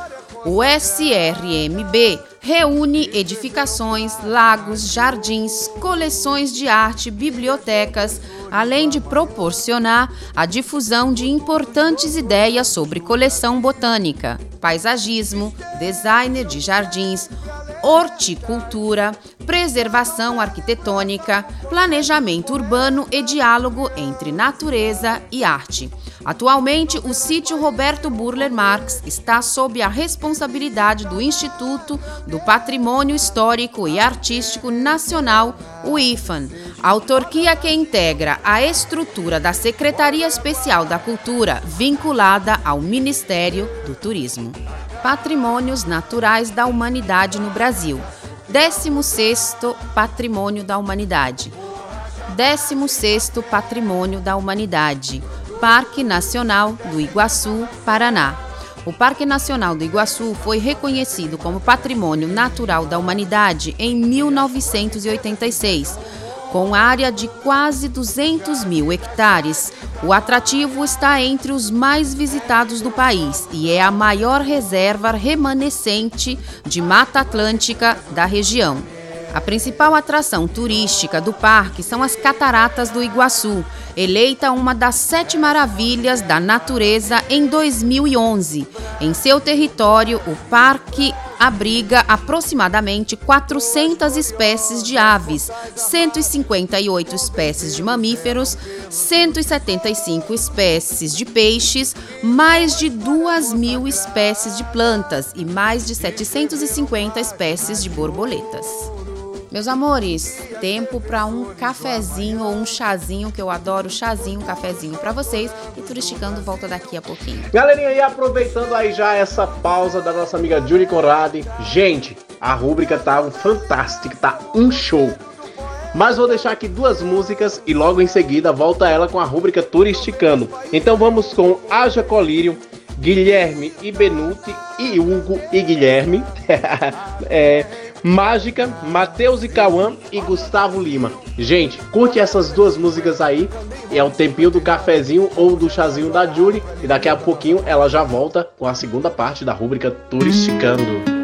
O SRMB reúne edificações, lagos, jardins, coleções de arte, bibliotecas, além de proporcionar a difusão de importantes ideias sobre coleção botânica, paisagismo, design de jardins, horticultura, preservação arquitetônica, planejamento urbano e diálogo entre natureza e arte. Atualmente, o sítio Roberto Burler Marx está sob a responsabilidade do Instituto do Patrimônio Histórico e Artístico Nacional, o IFAN, autarquia que integra a estrutura da Secretaria Especial da Cultura, vinculada ao Ministério do Turismo. Patrimônios Naturais da Humanidade no Brasil. 16º Patrimônio da Humanidade. 16º Patrimônio da Humanidade. Parque Nacional do Iguaçu, Paraná. O Parque Nacional do Iguaçu foi reconhecido como Patrimônio Natural da Humanidade em 1986. Com área de quase 200 mil hectares, o atrativo está entre os mais visitados do país e é a maior reserva remanescente de Mata Atlântica da região. A principal atração turística do parque são as Cataratas do Iguaçu, eleita uma das sete maravilhas da natureza em 2011. Em seu território, o parque abriga aproximadamente 400 espécies de aves, 158 espécies de mamíferos, 175 espécies de peixes, mais de 2 mil espécies de plantas e mais de 750 espécies de borboletas. Meus amores, tempo para um cafezinho ou um chazinho, que eu adoro chazinho, cafezinho para vocês. E Turisticando volta daqui a pouquinho. Galerinha, e aproveitando aí já essa pausa da nossa amiga Julie Conrad, gente, a rúbrica tá um fantástico, tá um show. Mas vou deixar aqui duas músicas e logo em seguida volta ela com a rúbrica Turisticando. Então vamos com Aja Colírio, Guilherme e Benuti e Hugo e Guilherme. é, Mágica, Matheus e Cauã e Gustavo Lima. Gente, curte essas duas músicas aí. É o tempinho do cafezinho ou do chazinho da Julie. E daqui a pouquinho ela já volta com a segunda parte da rúbrica Turisticando.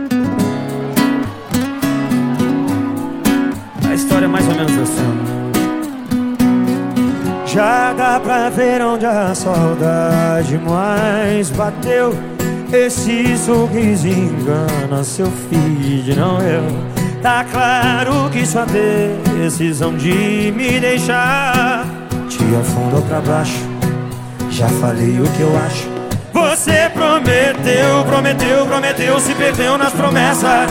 história é mais ou menos assim. Já dá pra ver onde a saudade mais bateu. Esse sorriso engana seu filho, não eu. Tá claro que sua decisão de me deixar te afundou pra baixo. Já falei o que eu acho. Você prometeu, prometeu, prometeu, se perdeu nas promessas.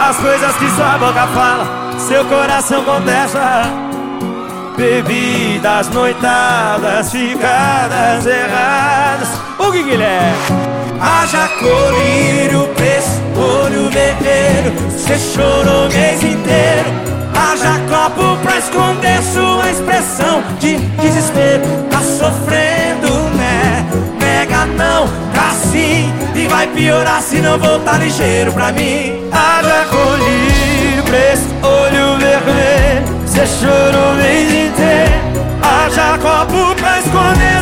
As coisas que sua boca fala, seu coração contesta. Bebidas, noitadas, ficadas erradas. O Guilherme? Haja colírio, preço, olho vermelho. Você chorou o mês inteiro. Haja copo pra esconder sua expressão de desespero. Tá sofrendo, né? Nega não, tá sim. E vai piorar se não voltar ligeiro pra mim. Haja colírio, preço, olho vermelho. Você chorou o mês inteiro. Haja copo pra esconder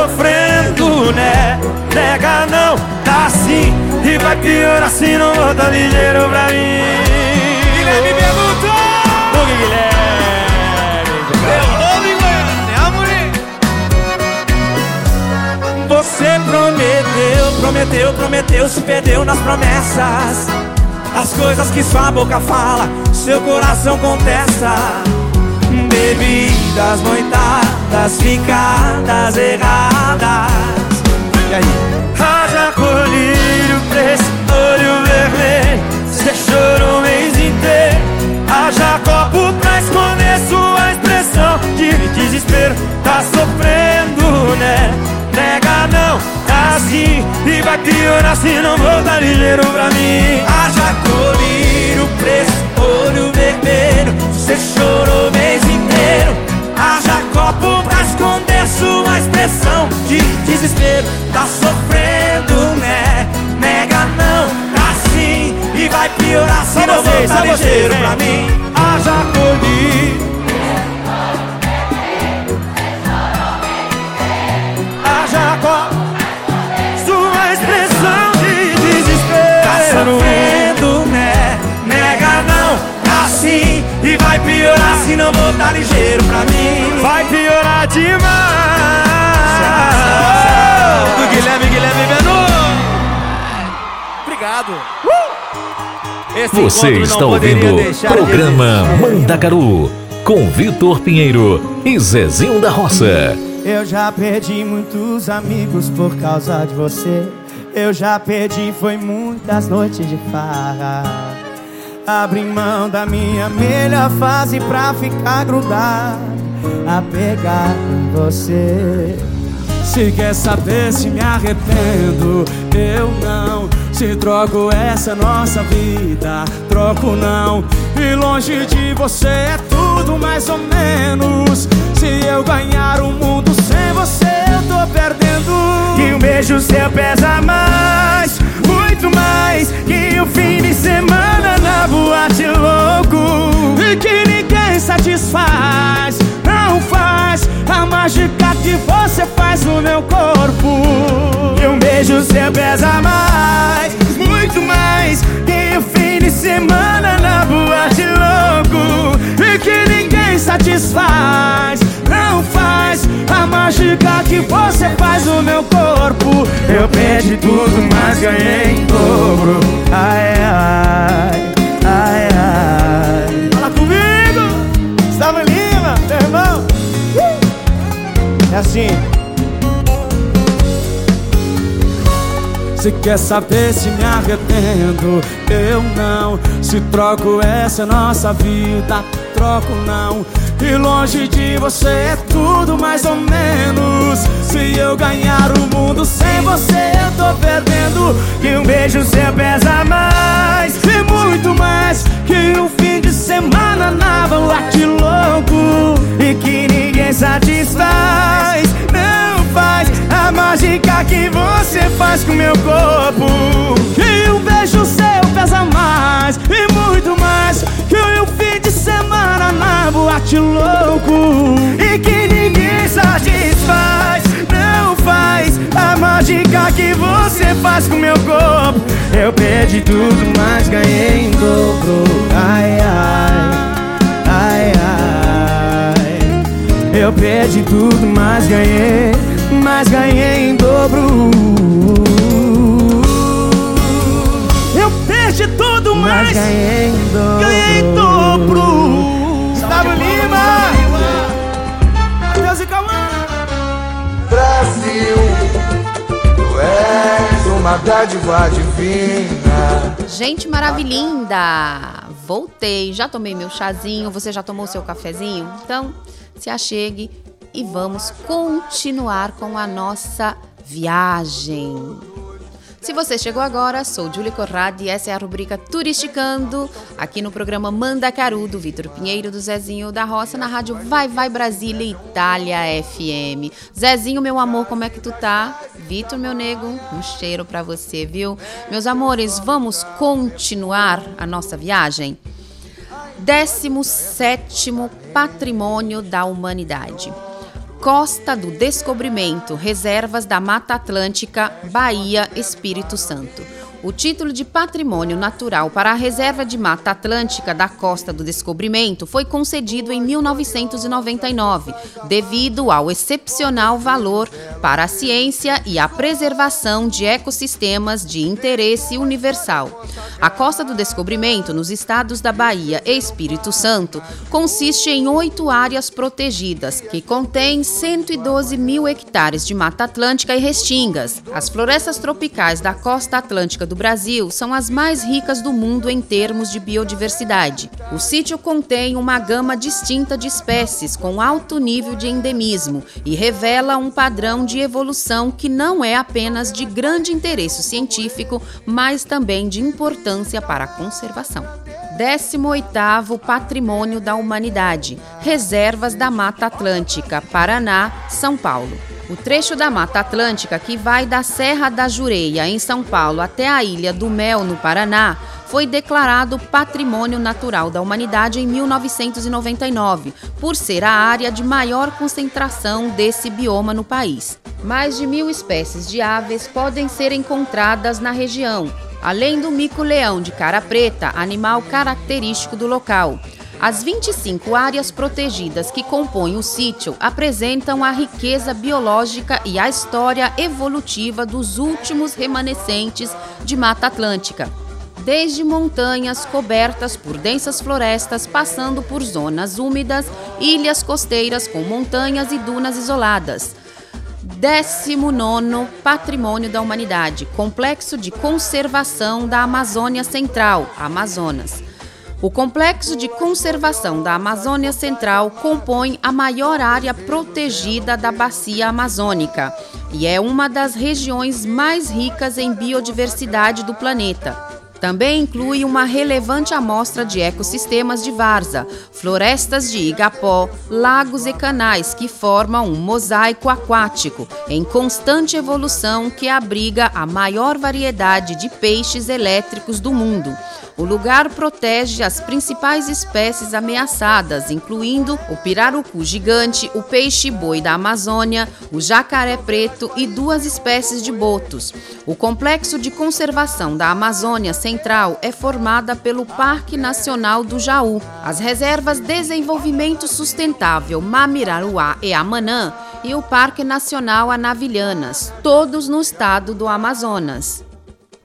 sofrendo, né? Nega não, tá sim. E vai piorar se não volta ligeiro pra mim. Guilherme perguntou! O que Guilherme? Meu nome, Goiânia, Você prometeu, prometeu, prometeu, se perdeu nas promessas. As coisas que sua boca fala, seu coração contesta. Bebidas, noitadas, ficadas erradas. E aí? Haja colírio, preço, olho vermelho. Você chorou o mês inteiro. Haja copo pra esconder sua expressão de desespero. Tá sofrendo, né? Nega não, tá assim. E vai piorar se não voltar ligeiro pra mim. Haja colírio, preço, olho vermelho. Você chorou o mês inteiro. Haja copo pra esconder sua expressão de desespero. Tá sofrendo, né? Nega não, tá sim. E vai piorar se não voltar só ligeiro pra mim. Haja copo. Sua expressão de desespero E vai piorar se não voltar ligeiro pra mim Vai piorar demais Do Guilherme, Guilherme Benu. Obrigado Esse Você está ouvindo de programa existir. Mandacaru com Vitor Pinheiro e Zezinho da Roça. Eu já perdi muitos amigos por causa de você. Eu já perdi, foi muitas noites de farra. Abri mão da minha melhor fase pra ficar grudado, a pegar em você. Se quer saber se me arrependo, eu não. Se troco essa nossa vida, troco não. E longe de você é tudo mais ou menos. Se eu ganhar o mundo sem você, eu tô perdendo. E um beijo seu pesa mais, muito mais. Que o fim de semana na boate louco. E que ninguém satisfaz, não faz a mágica que você faz no meu corpo. E um beijo seu pesa mais, muito mais. Que o fim de semana na boate louco. E que ninguém satisfaz, não faz a mágica que você faz no meu corpo. Eu perdi tudo, mas ganhei em dobro. Ai, ai, ai, ai. Fala comigo, Gustavo Lima, meu irmão. É assim. Se quer saber se me arrependo, eu não. Se troco essa nossa vida, troco não. E longe de você é tudo mais ou menos. Se eu ganhar o mundo sem você, eu tô perdendo. E um beijo seu pesa mais, e muito mais. Que um fim de semana na boate louco. E que ninguém satisfaz, mágica que você faz com meu corpo. E um beijo seu pesa mais, e muito mais. Que um fim de semana na boate louco. E que ninguém satisfaz, não faz a mágica que você faz com meu corpo Eu perdi tudo, mas ganhei em dobro Ai, ai, ai, ai Eu perdi tudo, mas ganhei Mas ganhei em dobro Eu perdi tudo, mas, Mas ganhei em dobro. Ganhei em dobro Gustavo Lima Deus e Cauã Brasil, tu és uma dádiva divina. Gente maravilhinda! Voltei, já tomei meu chazinho, você já tomou seu cafezinho? Então, se achegue e vamos continuar com a nossa viagem. Se você chegou agora, sou Julie Corrado e essa é a rubrica Turisticando, aqui no programa Mandacaru, do Vitor Pinheiro, do Zezinho da Roça, na rádio Vai Vai Brasília Itália FM. Zezinho, meu amor, como é que tu tá? Vitor, meu nego, um cheiro pra você, viu? Meus amores, vamos continuar a nossa viagem? 17 Patrimônio da Humanidade. Costa do Descobrimento, Reservas da Mata Atlântica, Bahia, Espírito Santo. O título de Patrimônio Natural para a Reserva de Mata Atlântica da Costa do Descobrimento foi concedido em 1999, devido ao excepcional valor para a ciência e a preservação de ecossistemas de interesse universal. A Costa do Descobrimento, nos estados da Bahia e Espírito Santo, consiste em oito áreas protegidas, que contêm 112 mil hectares de Mata Atlântica e restingas. As florestas tropicais da costa atlântica do Brasil são as mais ricas do mundo em termos de biodiversidade. O sítio contém uma gama distinta de espécies com alto nível de endemismo e revela um padrão de evolução que não é apenas de grande interesse científico, mas também de importância para a conservação. 18º Patrimônio da Humanidade, Reservas da Mata Atlântica, Paraná, São Paulo. O trecho da Mata Atlântica que vai da Serra da Jureia, em São Paulo, até a Ilha do Mel, no Paraná, foi declarado Patrimônio Natural da Humanidade em 1999, por ser a área de maior concentração desse bioma no país. Mais de mil espécies de aves podem ser encontradas na região, além do mico-leão de cara preta, animal característico do local. As 25 áreas protegidas que compõem o sítio apresentam a riqueza biológica e a história evolutiva dos últimos remanescentes de Mata Atlântica. Desde montanhas cobertas por densas florestas, passando por zonas úmidas, ilhas costeiras com montanhas e dunas isoladas. 19 Patrimônio da Humanidade, Complexo de Conservação da Amazônia Central, Amazonas. O Complexo de Conservação da Amazônia Central compõe a maior área protegida da Bacia Amazônica e é uma das regiões mais ricas em biodiversidade do planeta. Também inclui uma relevante amostra de ecossistemas de várzea, florestas de igapó, lagos e canais que formam um mosaico aquático em constante evolução que abriga a maior variedade de peixes elétricos do mundo. O lugar protege as principais espécies ameaçadas, incluindo o pirarucu gigante, o peixe-boi da Amazônia, o jacaré preto e duas espécies de botos. O Complexo de Conservação da Amazônia Central é formada pelo Parque Nacional do Jaú, as reservas Desenvolvimento Sustentável Mamiraruá e Amanã e o Parque Nacional Anavilhanas, todos no estado do Amazonas.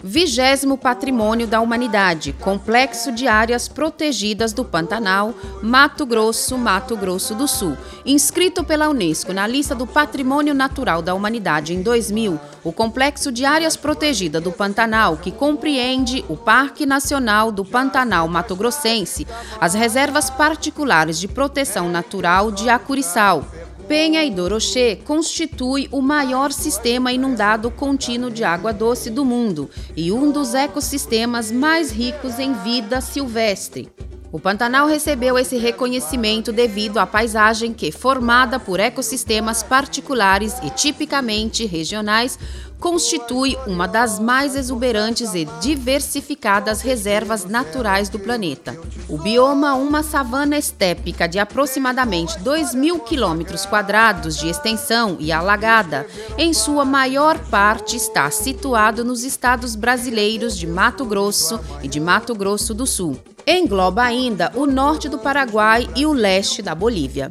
Vigésimo Patrimônio da Humanidade, Complexo de Áreas Protegidas do Pantanal, Mato Grosso, Mato Grosso do Sul. Inscrito pela Unesco na lista do Patrimônio Natural da Humanidade em 2000, o Complexo de Áreas Protegidas do Pantanal, que compreende o Parque Nacional do Pantanal Mato Grossense, as reservas particulares de proteção natural de Acuriçal, Penha e Dorochê constitui o maior sistema inundado contínuo de água doce do mundo e um dos ecossistemas mais ricos em vida silvestre. O Pantanal recebeu esse reconhecimento devido à paisagem que, formada por ecossistemas particulares e tipicamente regionais, constitui uma das mais exuberantes e diversificadas reservas naturais do planeta. O bioma, uma savana estépica de aproximadamente 2 mil quilômetros quadrados de extensão e alagada, em sua maior parte está situado nos estados brasileiros de Mato Grosso e de Mato Grosso do Sul. Engloba ainda o norte do Paraguai e o leste da Bolívia.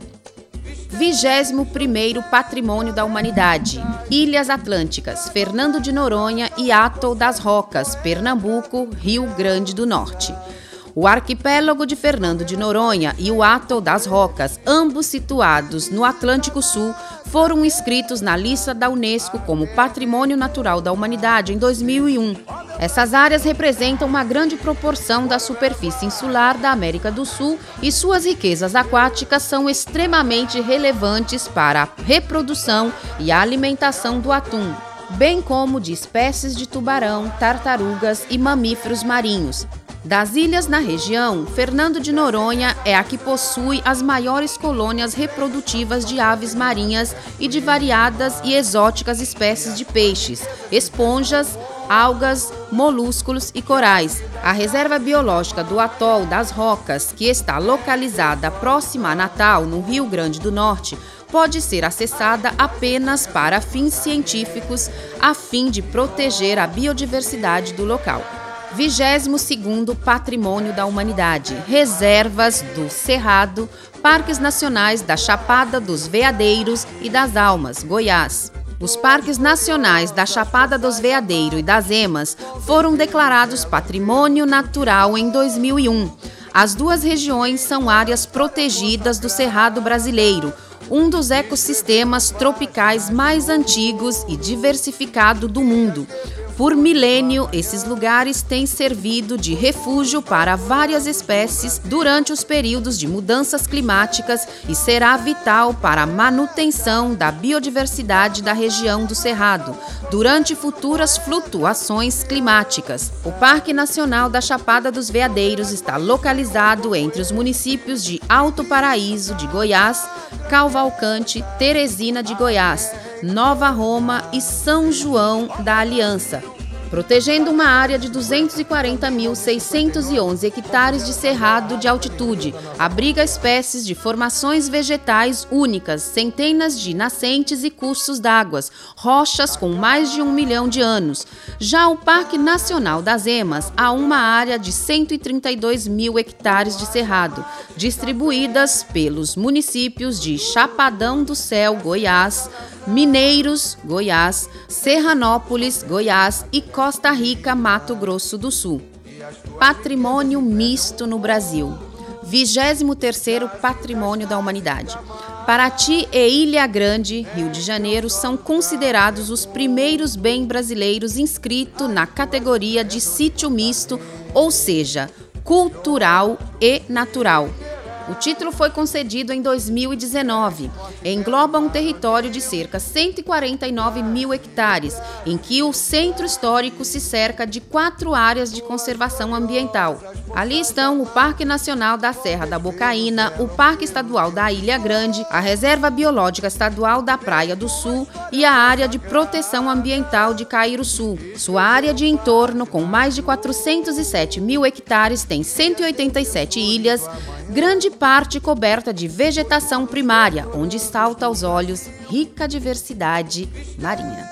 21º Patrimônio da Humanidade. Ilhas Atlânticas, Fernando de Noronha e Atol das Rocas, Pernambuco, Rio Grande do Norte. O arquipélago de Fernando de Noronha e o Atol das Rocas, ambos situados no Atlântico Sul, foram inscritos na lista da Unesco como Patrimônio Natural da Humanidade em 2001. Essas áreas representam uma grande proporção da superfície insular da América do Sul e suas riquezas aquáticas são extremamente relevantes para a reprodução e a alimentação do atum, bem como de espécies de tubarão, tartarugas e mamíferos marinhos, das ilhas na região, Fernando de Noronha é a que possui as maiores colônias reprodutivas de aves marinhas e de variadas e exóticas espécies de peixes, esponjas, algas, molúsculos e corais. A reserva biológica do Atol das Rocas, que está localizada próxima a Natal, no Rio Grande do Norte, pode ser acessada apenas para fins científicos, a fim de proteger a biodiversidade do local. 22º Patrimônio da Humanidade, Reservas do Cerrado, Parques Nacionais da Chapada dos Veadeiros e das Almas, Goiás. Os parques nacionais da Chapada dos Veadeiros e das Emas foram declarados Patrimônio Natural em 2001. As duas regiões são áreas protegidas do Cerrado brasileiro, um dos ecossistemas tropicais mais antigos e diversificado do mundo. Por milênio, esses lugares têm servido de refúgio para várias espécies durante os períodos de mudanças climáticas e será vital para a manutenção da biodiversidade da região do Cerrado durante futuras flutuações climáticas. O Parque Nacional da Chapada dos Veadeiros está localizado entre os municípios de Alto Paraíso de Goiás, Calvalcante, Teresina de Goiás, Nova Roma e São João da Aliança, protegendo uma área de 240.611 hectares de cerrado de altitude. Abriga espécies de formações vegetais únicas, centenas de nascentes e cursos d'água, rochas com mais de um milhão de anos. Já o Parque Nacional das Emas há uma área de 132 mil hectares de cerrado, distribuídas pelos municípios de Chapadão do Céu, Goiás, Mineiros, Goiás, Serranópolis, Goiás e Costa Rica, Mato Grosso do Sul. Patrimônio misto no Brasil. 23º Patrimônio da Humanidade. Paraty e Ilha Grande, Rio de Janeiro, são considerados os primeiros bens brasileiros inscritos na categoria de sítio misto, ou seja, cultural e natural, o título foi concedido em 2019. Engloba um território de cerca 149 mil hectares, em que o centro histórico se cerca de quatro áreas de conservação ambiental. Ali estão o Parque Nacional da Serra da Bocaína, o Parque Estadual da Ilha Grande, a Reserva Biológica Estadual da Praia do Sul e a Área de Proteção Ambiental de Cairo Sul. Sua área de entorno, com mais de 407 mil hectares, tem 187 ilhas, grande parte coberta de vegetação primária, onde salta aos olhos rica diversidade marinha.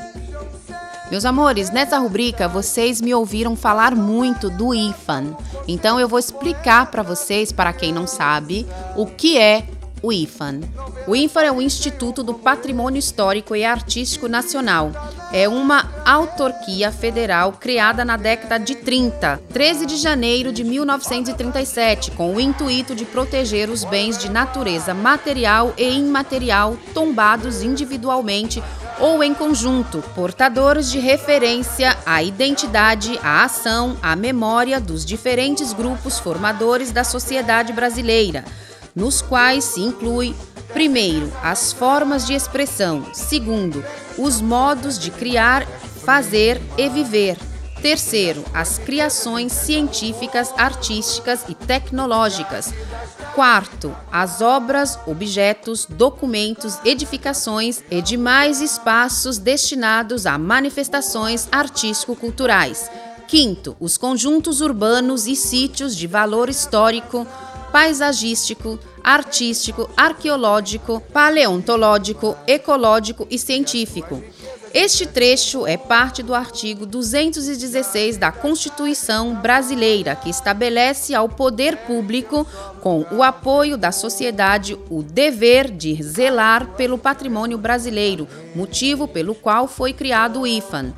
Meus amores, nessa rubrica vocês me ouviram falar muito do IFAN. Então eu vou explicar para vocês, para quem não sabe, o que é o IFAN. O IFAN é o Instituto do Patrimônio Histórico e Artístico Nacional. É uma autarquia federal criada na década de 30, 13 de janeiro de 1937, com o intuito de proteger os bens de natureza material e imaterial tombados individualmente ou em conjunto, portadores de referência à identidade, à ação, à memória dos diferentes grupos formadores da sociedade brasileira nos quais se inclui, primeiro, as formas de expressão, segundo, os modos de criar, fazer e viver, Terceiro, as criações científicas, artísticas e tecnológicas. Quarto, as obras, objetos, documentos, edificações e demais espaços destinados a manifestações artístico-culturais. Quinto, os conjuntos urbanos e sítios de valor histórico, paisagístico, artístico, arqueológico, paleontológico, ecológico e científico. Este trecho é parte do artigo 216 da Constituição Brasileira, que estabelece ao poder público, com o apoio da sociedade, o dever de zelar pelo patrimônio brasileiro, motivo pelo qual foi criado o IFAM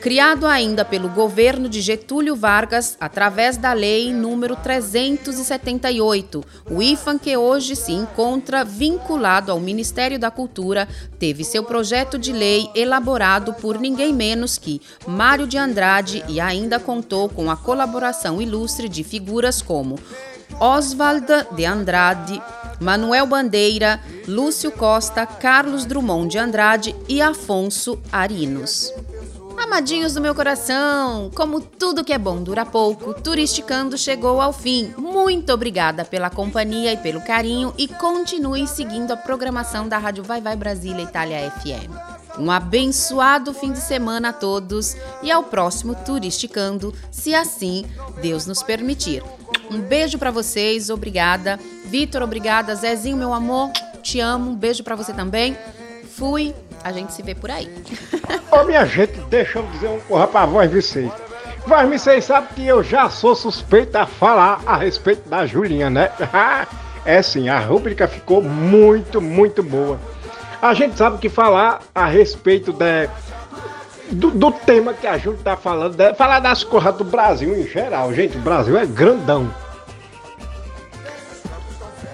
criado ainda pelo governo de Getúlio Vargas através da Lei número 378. O IFAM, que hoje se encontra vinculado ao Ministério da Cultura, teve seu projeto de lei elaborado por ninguém menos que Mário de Andrade e ainda contou com a colaboração ilustre de figuras como Oswald de Andrade, Manuel Bandeira, Lúcio Costa, Carlos Drummond de Andrade e Afonso Arinos. Amadinhos do meu coração, como tudo que é bom dura pouco, Turisticando chegou ao fim. Muito obrigada pela companhia e pelo carinho e continue seguindo a programação da Rádio Vai Vai Brasília Itália FM. Um abençoado fim de semana a todos e ao próximo Turisticando, se assim Deus nos permitir. Um beijo para vocês, obrigada. Vitor, obrigada. Zezinho, meu amor, te amo. Um beijo para você também. Fui. A gente se vê por aí. Ô minha gente, deixa eu dizer uma coisa pra voz vocês. Voz vocês sabem que eu já sou suspeito a falar a respeito da Julinha, né? é sim, a rúbrica ficou muito, muito boa. A gente sabe que falar a respeito de, do, do tema que a Júlia tá falando, falar das coisas do Brasil em geral, gente, o Brasil é grandão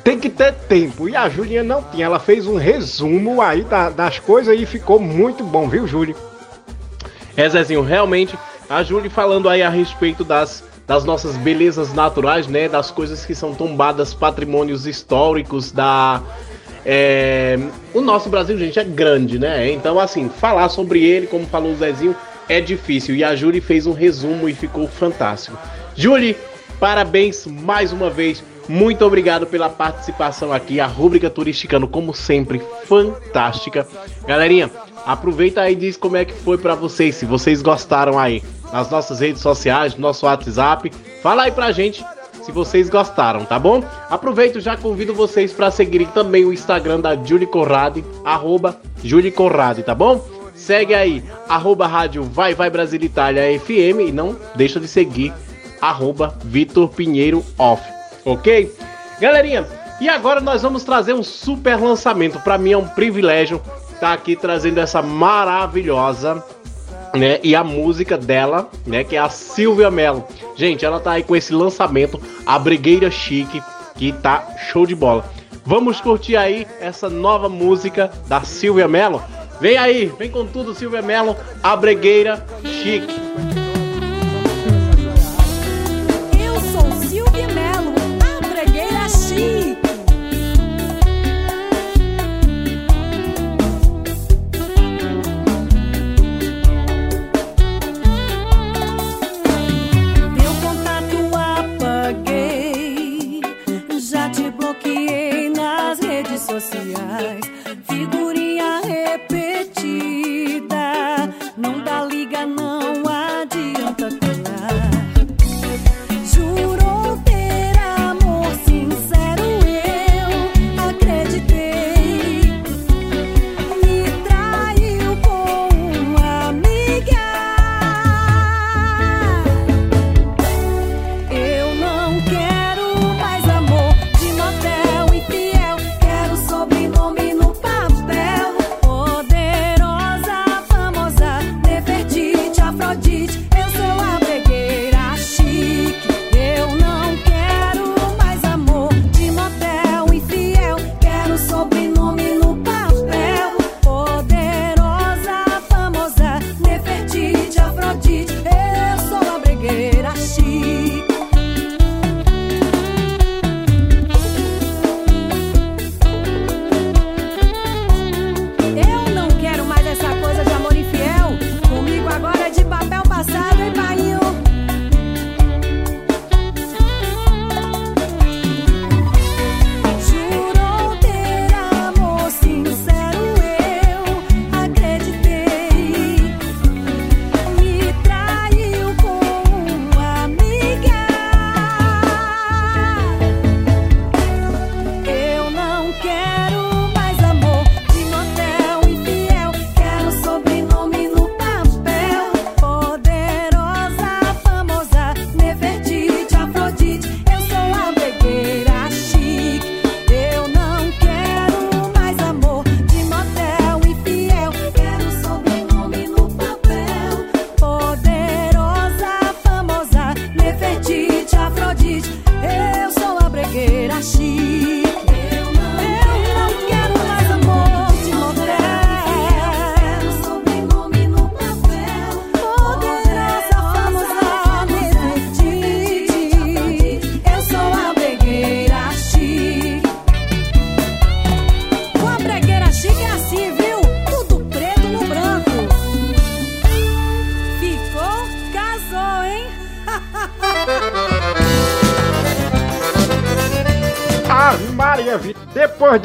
tem que ter tempo. E a Julinha não tinha. Ela fez um resumo aí da, das coisas e ficou muito bom, viu, Júlio? É, Zezinho, realmente, a Júlia falando aí a respeito das, das nossas belezas naturais, né? Das coisas que são tombadas patrimônios históricos da. É... O nosso Brasil, gente, é grande, né? Então, assim, falar sobre ele, como falou o Zezinho, é difícil. E a Júlia fez um resumo e ficou fantástico. Júlia, parabéns mais uma vez muito obrigado pela participação aqui. A rúbrica Turisticano, como sempre, fantástica. Galerinha, aproveita aí e diz como é que foi para vocês, se vocês gostaram aí. Nas nossas redes sociais, no nosso WhatsApp. Fala aí pra gente se vocês gostaram, tá bom? Aproveito já convido vocês para seguirem também o Instagram da Julie Corrade, arroba Julie Corrade, tá bom? Segue aí, arroba rádio Vai Vai Brasil Itália FM e não deixa de seguir, arroba Vitor Pinheiro Off ok? Galerinha, e agora nós vamos trazer um super lançamento. Para mim é um privilégio estar tá aqui trazendo essa maravilhosa, né? E a música dela, né? Que é a Silvia Mello. Gente, ela tá aí com esse lançamento, a Brigueira Chique, que tá show de bola. Vamos curtir aí essa nova música da Silvia Mello. Vem aí, vem com tudo, Silvia Mello, a Bregueira Chique.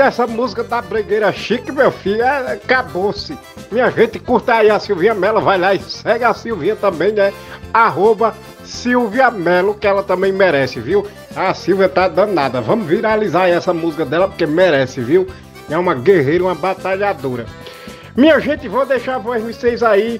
Dessa música da Bregueira Chique, meu filho, é, acabou-se. Minha gente, curta aí a Silvinha Mello, vai lá e segue a Silvinha também, né? Arroba Silvia Mello, que ela também merece, viu? A Silvia tá danada. Vamos viralizar essa música dela, porque merece, viu? É uma guerreira, uma batalhadora. Minha gente, vou deixar vocês aí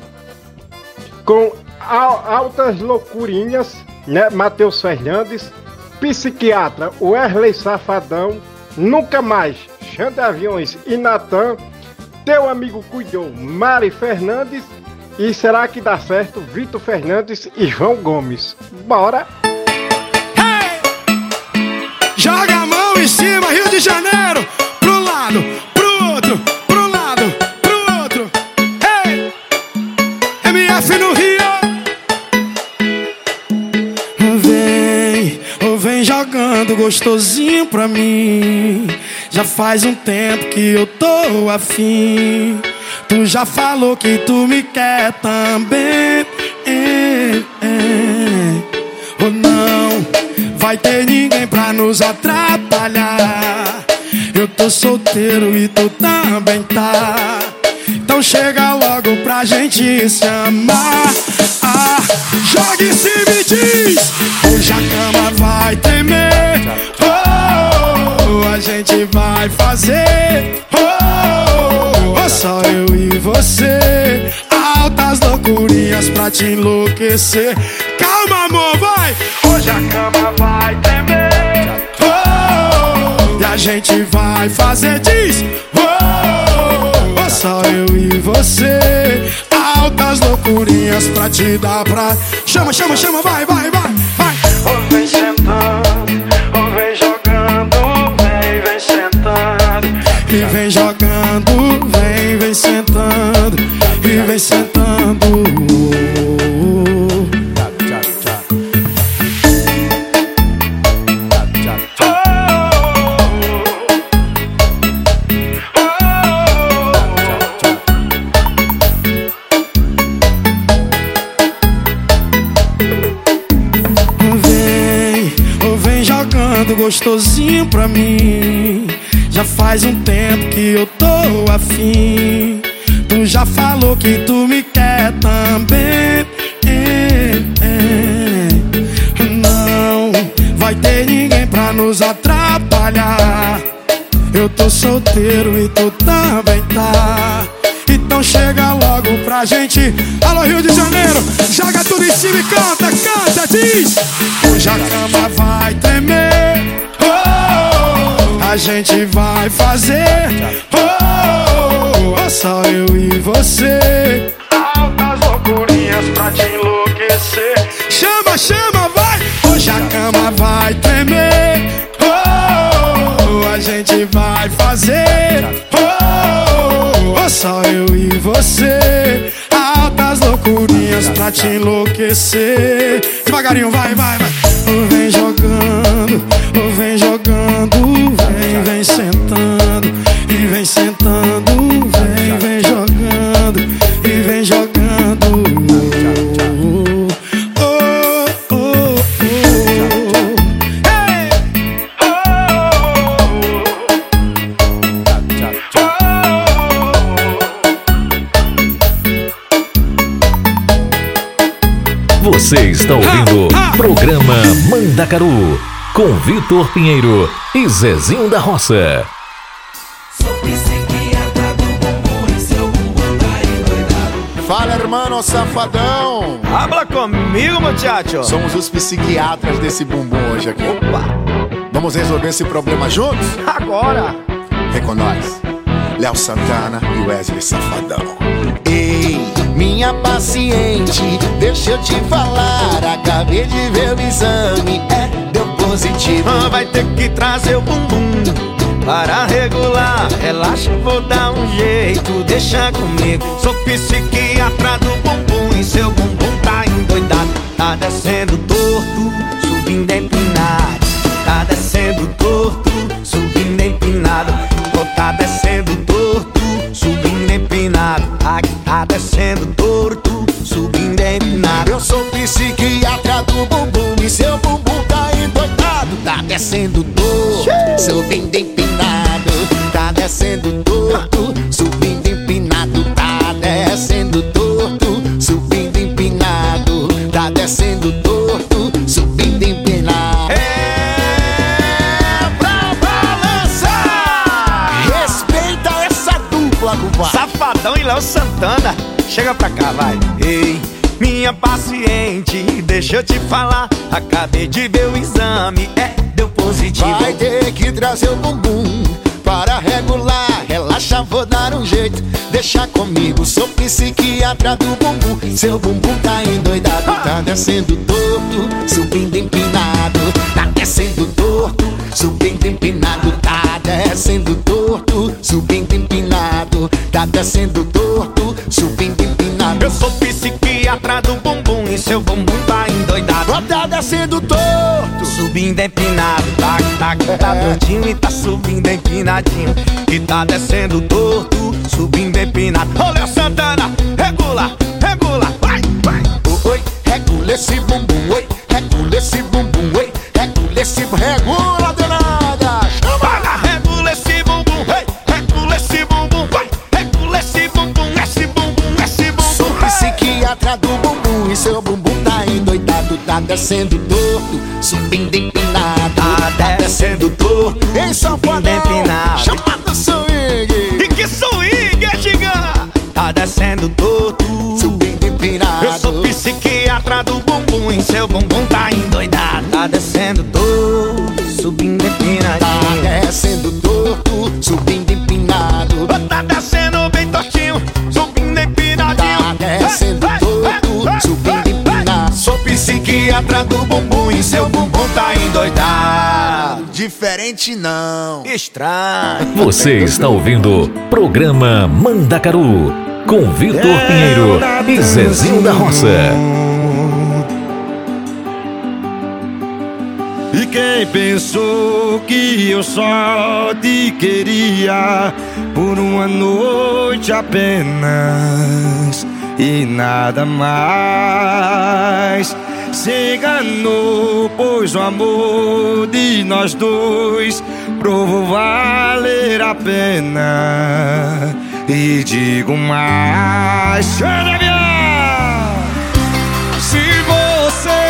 com altas loucurinhas, né? Matheus Fernandes, psiquiatra Wesley Safadão, nunca mais, Xande Aviões e Natan, teu amigo cuidou, Mari Fernandes e será que dá certo Vitor Fernandes e João Gomes? Bora! Hey! Joga a mão em cima, Rio de Janeiro, pro lado, pro outro, pro lado, pro outro. Hey! MF no Rio. Vem, ou vem jogando gostosinho pra mim. Já faz um tempo que eu tô afim. Tu já falou que tu me quer também. É, é. Ou não vai ter ninguém pra nos atrapalhar. Eu tô solteiro e tu também tá. Então chega logo pra gente se amar. Ah, cima e diz: Hoje a cama vai tremer. Oh, a gente vai fazer. Oh, oh, só eu e você. Altas loucurinhas pra te enlouquecer. Calma, amor, vai. Hoje a cama vai tremer. Oh, e a gente vai fazer. Diz: Oh, oh, só eu e você. Altas loucurinhas pra te dar pra. Chama, chama, chama, vai, vai, vai, vai. Oh, vem sentando, Vem sentando. Vem, ou vem jogando gostosinho pra mim. Já faz um tempo que eu tô afim. Tu já falou que tu me quer também. É, é. Não vai ter ninguém pra nos atrapalhar. Eu tô solteiro e tu também tá. Então chega logo pra gente. Alô, Rio de Janeiro, joga tudo em cima e canta, canta, diz. Hoje a cama vai tremer. Oh, a gente vai fazer. Oh, só eu e você. Altas loucurinhas pra te enlouquecer. Chama, chama, vai. Hoje a cama vai tremer. Oh, a gente vai fazer. Oh, oh, só eu e você. Altas loucurinhas pra te enlouquecer. Devagarinho, vai, vai, vai. Vem jogando, com Vitor Pinheiro e Zezinho da Roça. Fala, hermano safadão! Habla comigo, muchacho! Somos os psiquiatras desse bumbum hoje aqui. Opa! Vamos resolver esse problema juntos? Agora! Vem com nós. Léo Santana e Wesley Safadão. Ei, minha paciente, deixa eu te falar. Acabei de ver o exame, é, Ah, Vai ter que trazer o bumbum para regular. Relaxa, vou dar um jeito, deixa comigo. Sou psiquiatra do bumbum e seu bumbum tá endoidado. Tá descendo torto, subindo empinado. Tá descendo torto, subindo empinado. Pô, tá descendo torto, subindo empinado. Aqui tá descendo torto, subindo empinado. Eu sou psiquiatra do bumbum e seu bumbum descendo torto, subindo empinado. Tá descendo torto, subindo empinado. Tá descendo torto, subindo empinado. Tá descendo torto, subindo empinado. É pra balançar! Respeita essa dupla, cumpadre. Safadão e Léo Santana. Chega pra cá, vai. Ei minha paciente, deixa eu te falar. Acabei de ver o exame, é, deu positivo. Vai ter que trazer o bumbum para regular. Relaxa, vou dar um jeito. Deixa comigo, sou psiquiatra do bumbum. Seu bumbum tá endoidado, tá descendo torto, subindo empinado. Tá descendo torto, subindo empinado. Tá descendo torto, subindo empinado. Tá descendo torto, subindo empinado. Eu sou psiquiatra do bumbum e seu bumbum tá endoidado. Tá descendo torto, subindo empinado. Tá, tá, tá tortinho e tá subindo empinadinho. E tá descendo torto, subindo empinado. Léo Santana, regula, regula, vai, vai. Oi, regula esse bumbum, oi, regula esse bumbum, oi, regula esse regula tá descendo torto, subindo empinado, tá descendo torto, em safadão, empinado. chamado swing. E que swing, é gigante? Tá descendo torto, subindo empinado. Eu sou psiquiatra do bumbum e seu bumbum tá endoidado. Tá descendo torto, Diferente não. Estranho. Você está ouvindo Programa Mandacaru com Vitor Pinheiro e Zezinho da Roça. E quem pensou que eu só te queria por uma noite apenas e nada mais se enganou, pois o amor de nós dois provou valer a pena. E digo mais, se você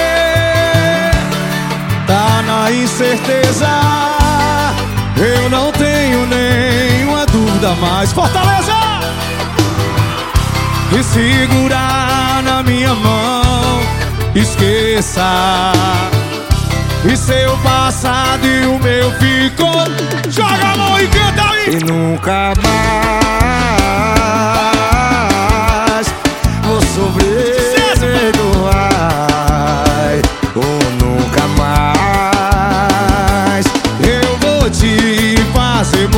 tá na incerteza, eu não tenho nenhuma dúvida mais. Fortaleza! E segurar na minha mão, esqueça. E seu passado e o meu ficou. Joga a mão e canta aí! E nunca mais vou sofrer ou nunca mais eu vou te fazer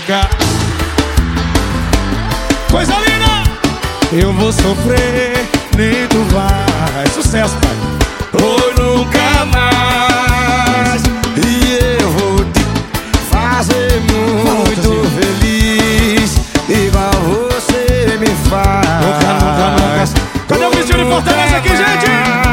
Nunca Coisa linda! Eu vou sofrer, nem tu vai. Sucesso, pai. Ou nunca mais. E eu vou te fazer muito feliz. Igual você me faz Nunca, nunca, nunca Cadê o vestido de Fortaleza aqui, gente?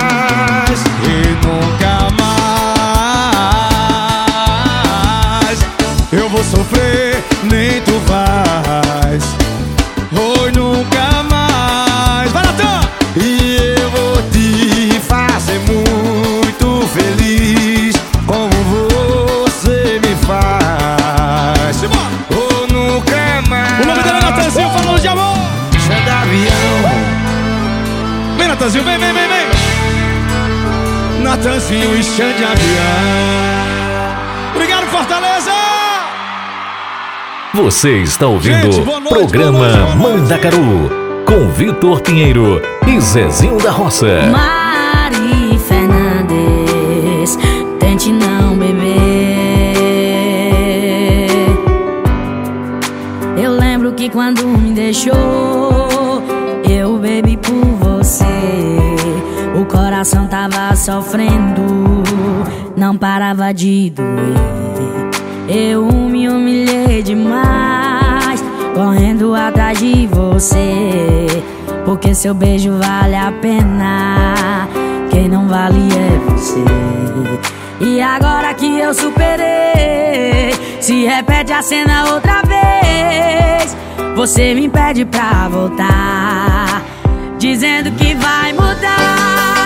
Renanzinho e Xande Avião. Obrigado, Fortaleza! Você está ouvindo o programa Mandacaru com Vitor Pinheiro e Zezinho da Roça. Mari Fernandes, tente não beber. Eu lembro que quando me deixou, eu bebi por você. O coração tava sofrendo não parava de doer. Eu me humilhei demais, correndo atrás de você. Porque seu beijo vale a pena, quem não vale é você. E agora que eu superei, se repete a cena outra vez. Você me pede pra voltar, dizendo que vai mudar.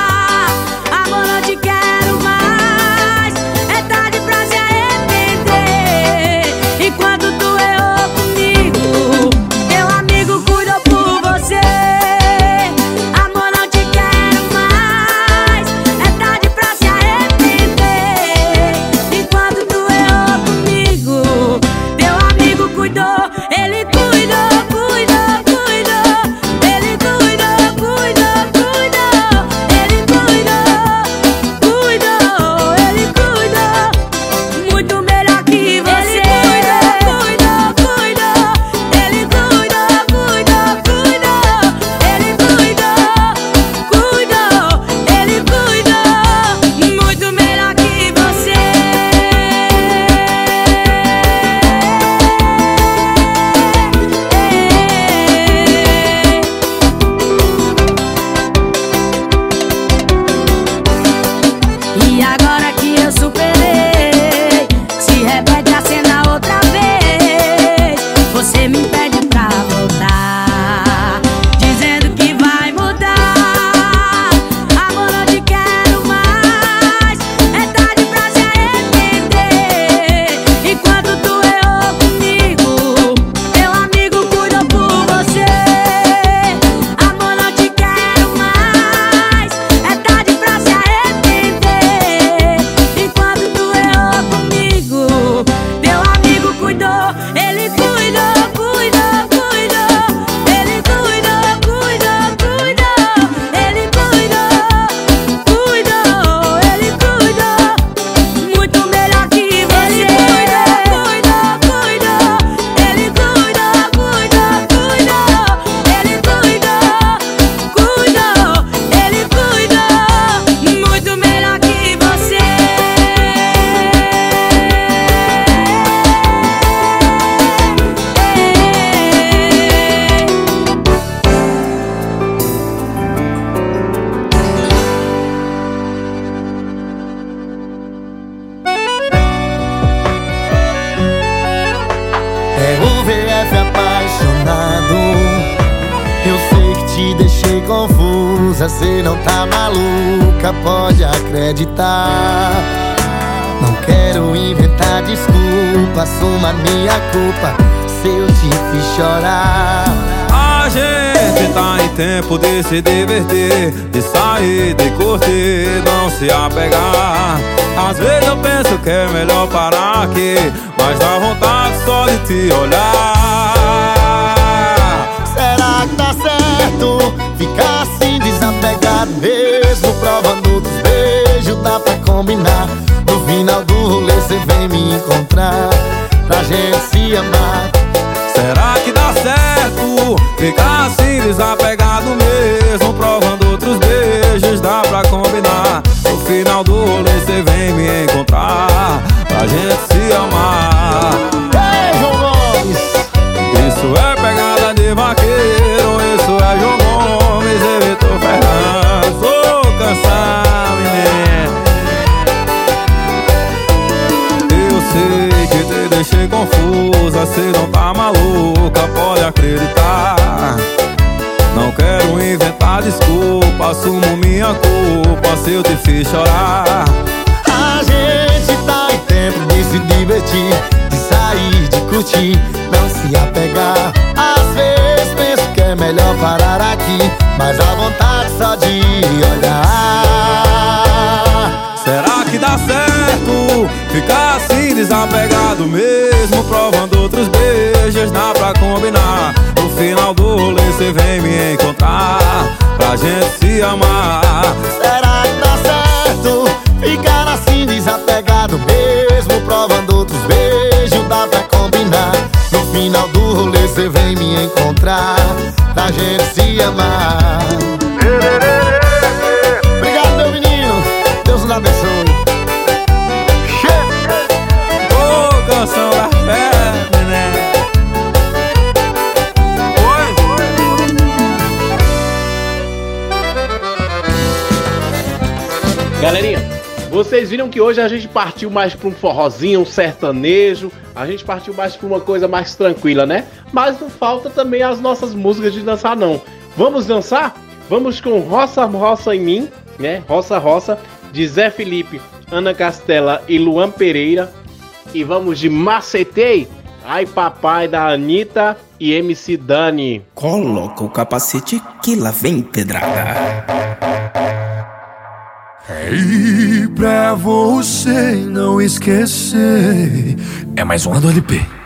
Acreditar. Não quero inventar desculpa, assuma minha culpa. Se eu te fiz chorar. A gente tá em tempo de se divertir, de sair, de curtir, não se apegar. Às vezes eu penso que é melhor parar aqui, mas dá vontade só de te olhar. Será que dá certo ficar assim desapegado mesmo provando dos beijos dá pra combinar no final do rolê cê vem me encontrar pra gente se amar Será que dá certo ficar assim desapegado mesmo, provando outros beijos dá pra combinar? No final do rolê cê vem me encontrar pra gente se amar. Beijo, Gomes! Isso é pegada de vaqueiro, eu te fiz chorar. amar. Obrigado, meu menino. Deus nos abençoe. Oh, canção da né? Oi. Galerinha. Vocês viram que hoje a gente partiu mais para um forrozinho, um sertanejo, a gente partiu mais para uma coisa mais tranquila, né? Mas não falta também as nossas músicas de dançar não. Vamos dançar? Vamos com Roça Roça em Mim, né? Roça Roça, de Zé Felipe, Ana Castela e Luan Pereira. E vamos de Macetei, Ai Papai da Anitta e MC Dani. Coloca o capacete que lá vem pedrada. E pra você não esquecer, é mais uma do LP.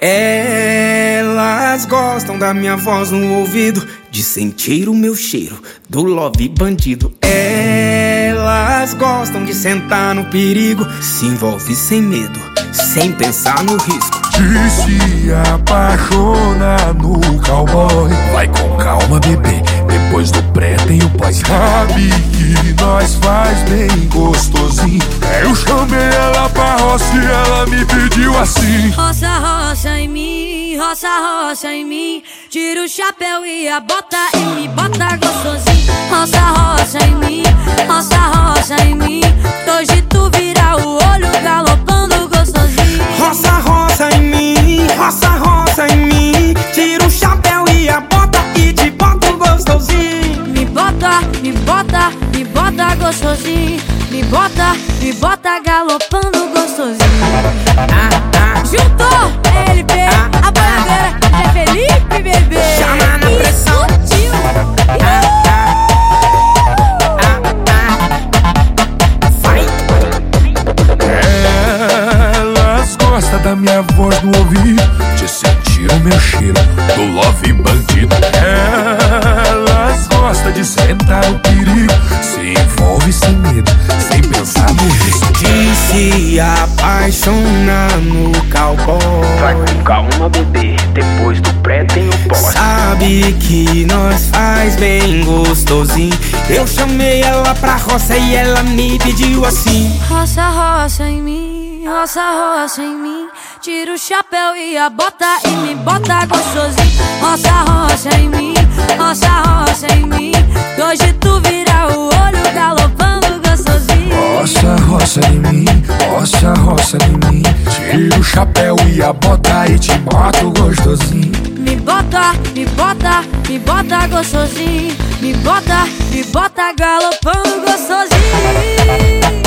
Elas gostam da minha voz no ouvido, de sentir o meu cheiro do love bandido. Elas gostam de sentar no perigo, se envolve sem medo, sem pensar no risco. De se apaixonar no cowboy. Vai com calma, bebê. Depois do pré tem o pós. Sabe que nós faz bem gostosinho. Eu chamei ela pra roça e ela me pediu assim. Roça, roça em mim, roça, roça em mim. Tira o chapéu e a bota e me bota gostosinho. Roça, roça em mim, roça, roça em mim. Hoje tu vira o olho galopando gostosinho. Roça, roça em mim, roça, roça em mim. Tira o chapéu e a bota e te boto gostosinho. Me bota, me bota, me bota gostosinho. Me bota, me bota galopando gostosinho. Juntou LP, a boiadeira é Felipe, bebê. Chama na pressão. Explodiu. Elas gostam da minha voz no ouvido, de sentir o meu cheiro do love bandido. Elas gostam de sentar no perigo, se envolve sem medo, sem pensar no risco. De se apaixonar no cowboy. Vai com calma, bebê. Depois do pré tem o pós. Sabe que nós faz bem gostosinho. Eu chamei ela pra roça e ela me pediu assim. Roça, roça em mim, roça, roça em mim. Tira o chapéu e a bota e me bota gostosinho. Roça, roça em mim, roça, roça em mim. Hoje tu vira o olho galopando gostosinho. Roça, roça em mim, roça, roça em mim. Tira o chapéu e a bota e te boto gostosinho. Me bota, me bota, me bota gostosinho. Me bota, me bota galopando gostosinho.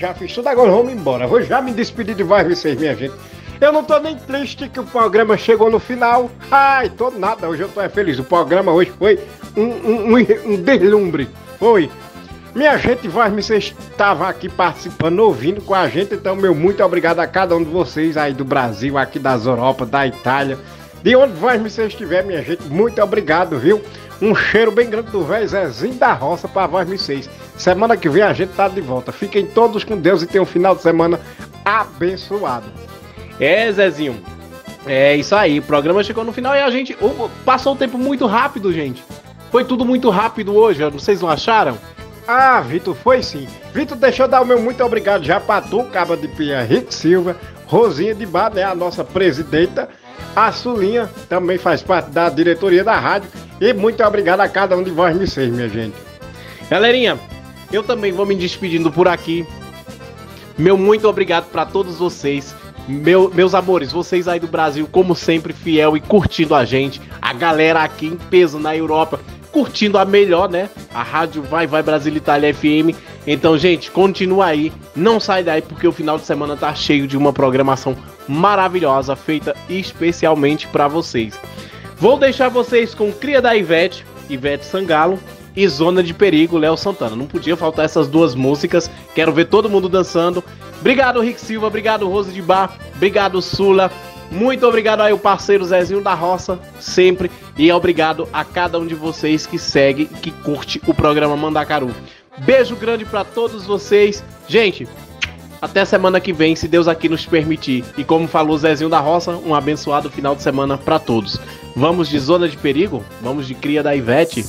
Já fiz tudo, agora vamos embora. Vou já me despedir de vocês, minha gente. Eu não tô nem triste que o programa chegou no final. Ai, tô nada, hoje eu tô é feliz. O programa hoje foi um, um, um, um deslumbre. Foi. Minha gente, voz vocês estavam aqui participando, ouvindo com a gente, então meu muito obrigado a cada um de vocês aí do Brasil, aqui das Europa, da Itália, de onde voz vocês estiver, minha gente, muito obrigado, viu? Um cheiro bem grande do velho Zezinho da Roça para voz vocês. Semana que vem a gente tá de volta. Fiquem todos com Deus e tenham um final de semana abençoado. É, Zezinho. É isso aí, o programa chegou no final e a gente passou o tempo muito rápido, gente. Foi tudo muito rápido hoje, vocês não acharam? Ah, Vitor, foi sim. Vitor, deixa eu dar o meu muito obrigado já pra tu, Caba de Pia, Rick Silva, Rosinha de Bar, né, a nossa presidenta, a Sulinha, também faz parte da diretoria da rádio, e muito obrigado a cada um de vós, vocês, minha gente. Galerinha, eu também vou me despedindo por aqui. Meu muito obrigado para todos vocês. Meu, meus amores, vocês aí do Brasil, como sempre, fiel e curtindo a gente. A galera aqui em peso na Europa, curtindo a melhor, né? A rádio Vai Vai Brasil Itália FM. Então, gente, continua aí. Não sai daí porque o final de semana tá cheio de uma programação maravilhosa feita especialmente para vocês. Vou deixar vocês com Cria da Ivete, Ivete Sangalo e Zona de Perigo, Léo Santana. Não podia faltar essas duas músicas. Quero ver todo mundo dançando. Obrigado, Rick Silva. Obrigado, Rose de Bar. Obrigado, Sula. Muito obrigado aí o parceiro Zezinho da Roça, sempre. E obrigado a cada um de vocês que segue e que curte o programa Mandacaru. Beijo grande para todos vocês. Gente, até semana que vem, se Deus aqui nos permitir. E como falou Zezinho da Roça, um abençoado final de semana para todos. Vamos de zona de perigo? Vamos de cria da Ivete?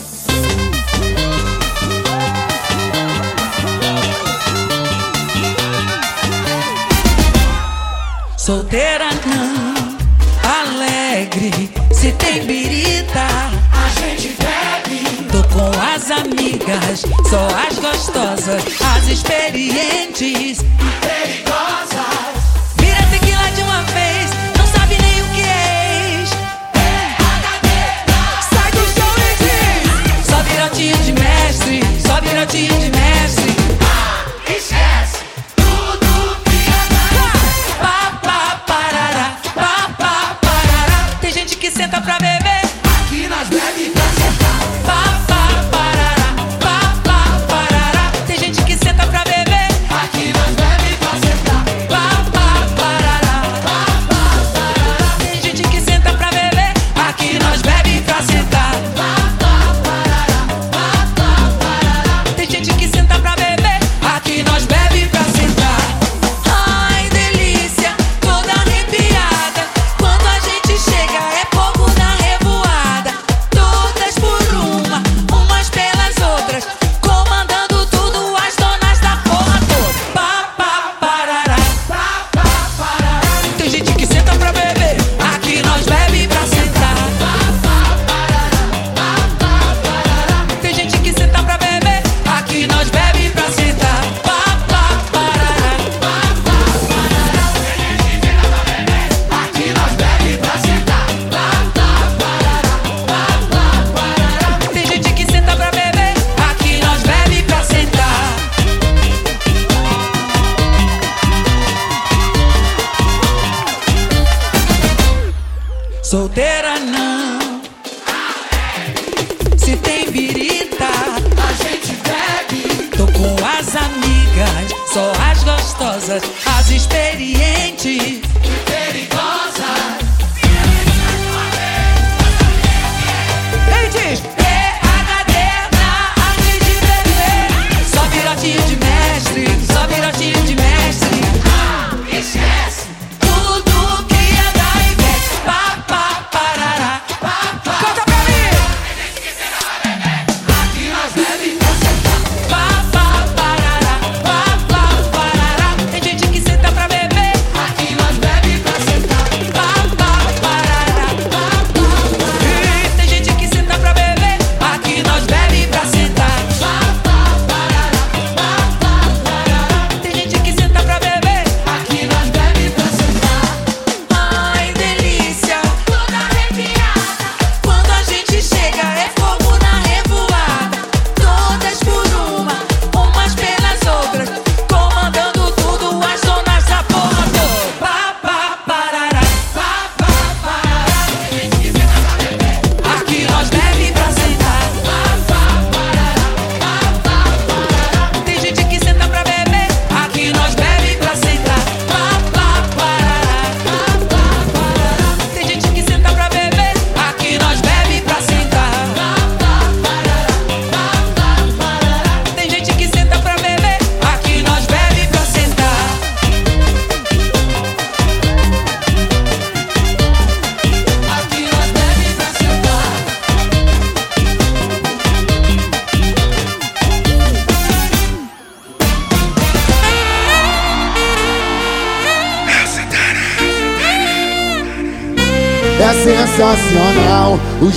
Solteira não, alegre, se tem birita, a gente bebe. Tô com as amigas, só as gostosas, as experientes e perigosas. Vira tequila de uma vez, não sabe nem o que é ex. Sai do chão e diz: Só virotinho de mestre, só virotinho de mestre.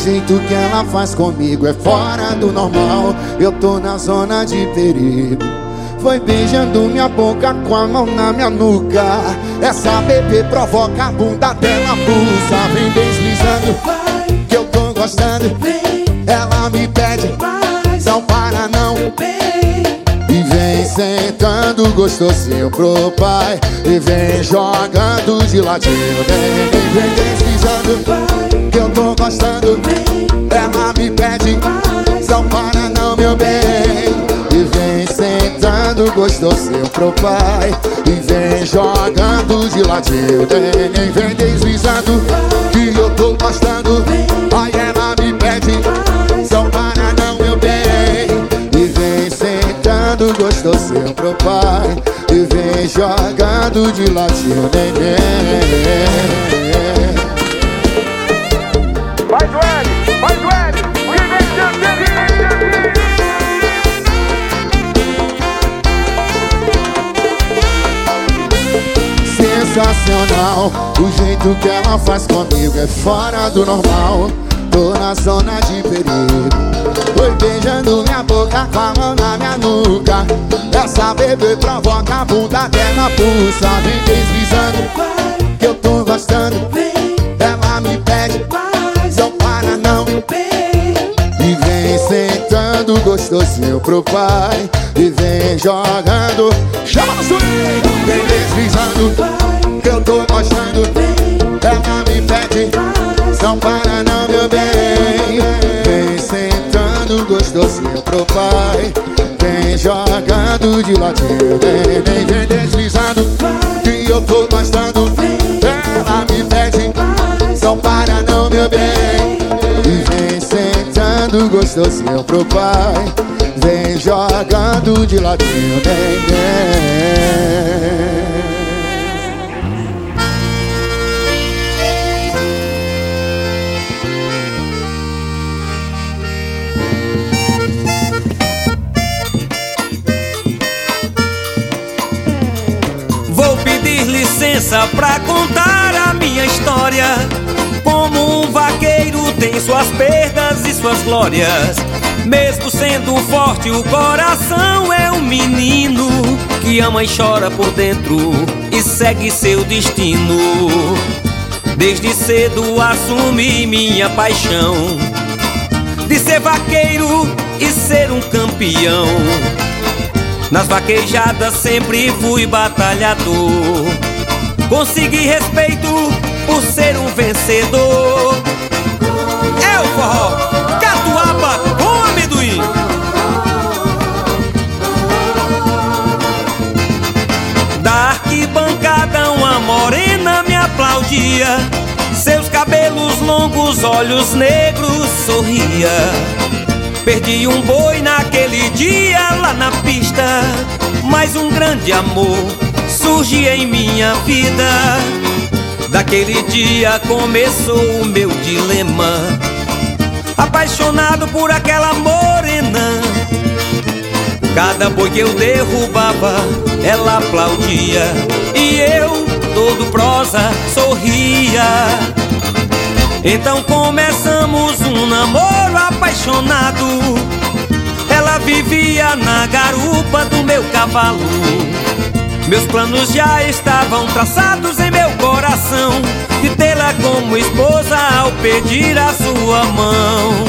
Jeito que ela faz comigo é fora do normal. Eu tô na zona de perigo. Foi beijando minha boca com a mão na minha nuca. Essa bebê provoca a bunda dela pulsa. Vem deslizando, que eu tô gostando. Ela me pede, não para não. E vem sentando gostosinho pro pai E vem jogando de ladinho Vem, vem, vem deslizando Que gostando Ela me pede Não para não, meu bem E vem sentando gostosinho pro pai E vem jogando de ladinho Vem, vem, deslizando Que eu tô gostando. Aí ela me pede Não para não, meu bem E vem sentando gostosinho pro pai E vem jogando de ladinho, neném Sensacional, o jeito que ela faz comigo é fora do normal. Tô na zona de perigo. Foi beijando minha boca com a mão na minha nuca. Essa bebê provoca a bunda dela pulsa Vem deslizando, que eu tô gostando. Ela me pede, não para não. E vem sentando gostosinho pro pai. E vem jogando, chama no Vem deslizando, que eu tô gostando. Ela me pede, não para não meu bem. Vem sentando gostosinho pro pai. Vem jogando de ladinho Vem, vem, vem deslizando. Que eu tô gostando. Ela me pede Não para não meu bem. Vem sentando gostosinho pro pai. Vem jogando de ladinho Vem, vem licença pra contar a minha história. Como um vaqueiro tem suas perdas e suas glórias. Mesmo sendo forte, o coração é um menino que ama e chora por dentro e segue seu destino. Desde cedo assumi minha paixão de ser vaqueiro e ser um campeão. Nas vaquejadas sempre fui batalhador. Consegui respeito por ser um vencedor. É o forró, catuaba com amendoim. Da arquibancada uma morena me aplaudia. Seus cabelos longos, olhos negros sorria. Perdi um boi naquele dia lá na pista, mas um grande amor surge em minha vida. Daquele dia começou o meu dilema, apaixonado por aquela morena. Cada boi que eu derrubava, ela aplaudia e eu, todo prosa, sorria. Então começamos um namoro apaixonado. Ela vivia na garupa do meu cavalo. Meus planos já estavam traçados em meu coração de tê-la como esposa ao pedir a sua mão.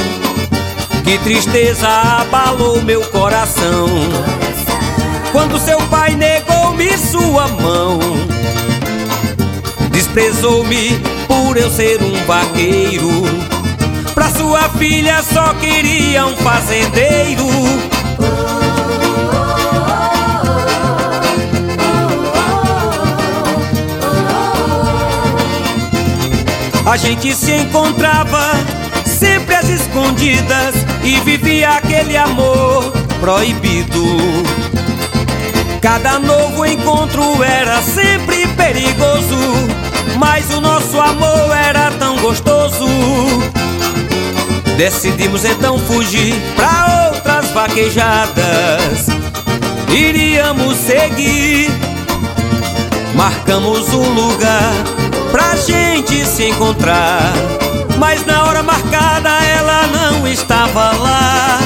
Que tristeza abalou meu coração quando seu pai negou-me sua mão. Desprezou-me por eu ser um vaqueiro. Pra sua filha só queria um fazendeiro. A gente se encontrava sempre às escondidas e vivia aquele amor proibido. Cada novo encontro era sempre perigoso, mas o nosso amor era tão gostoso. Decidimos então fugir pra outras vaquejadas. Iríamos seguir, marcamos um lugar pra gente se encontrar. Mas na hora marcada ela não estava lá.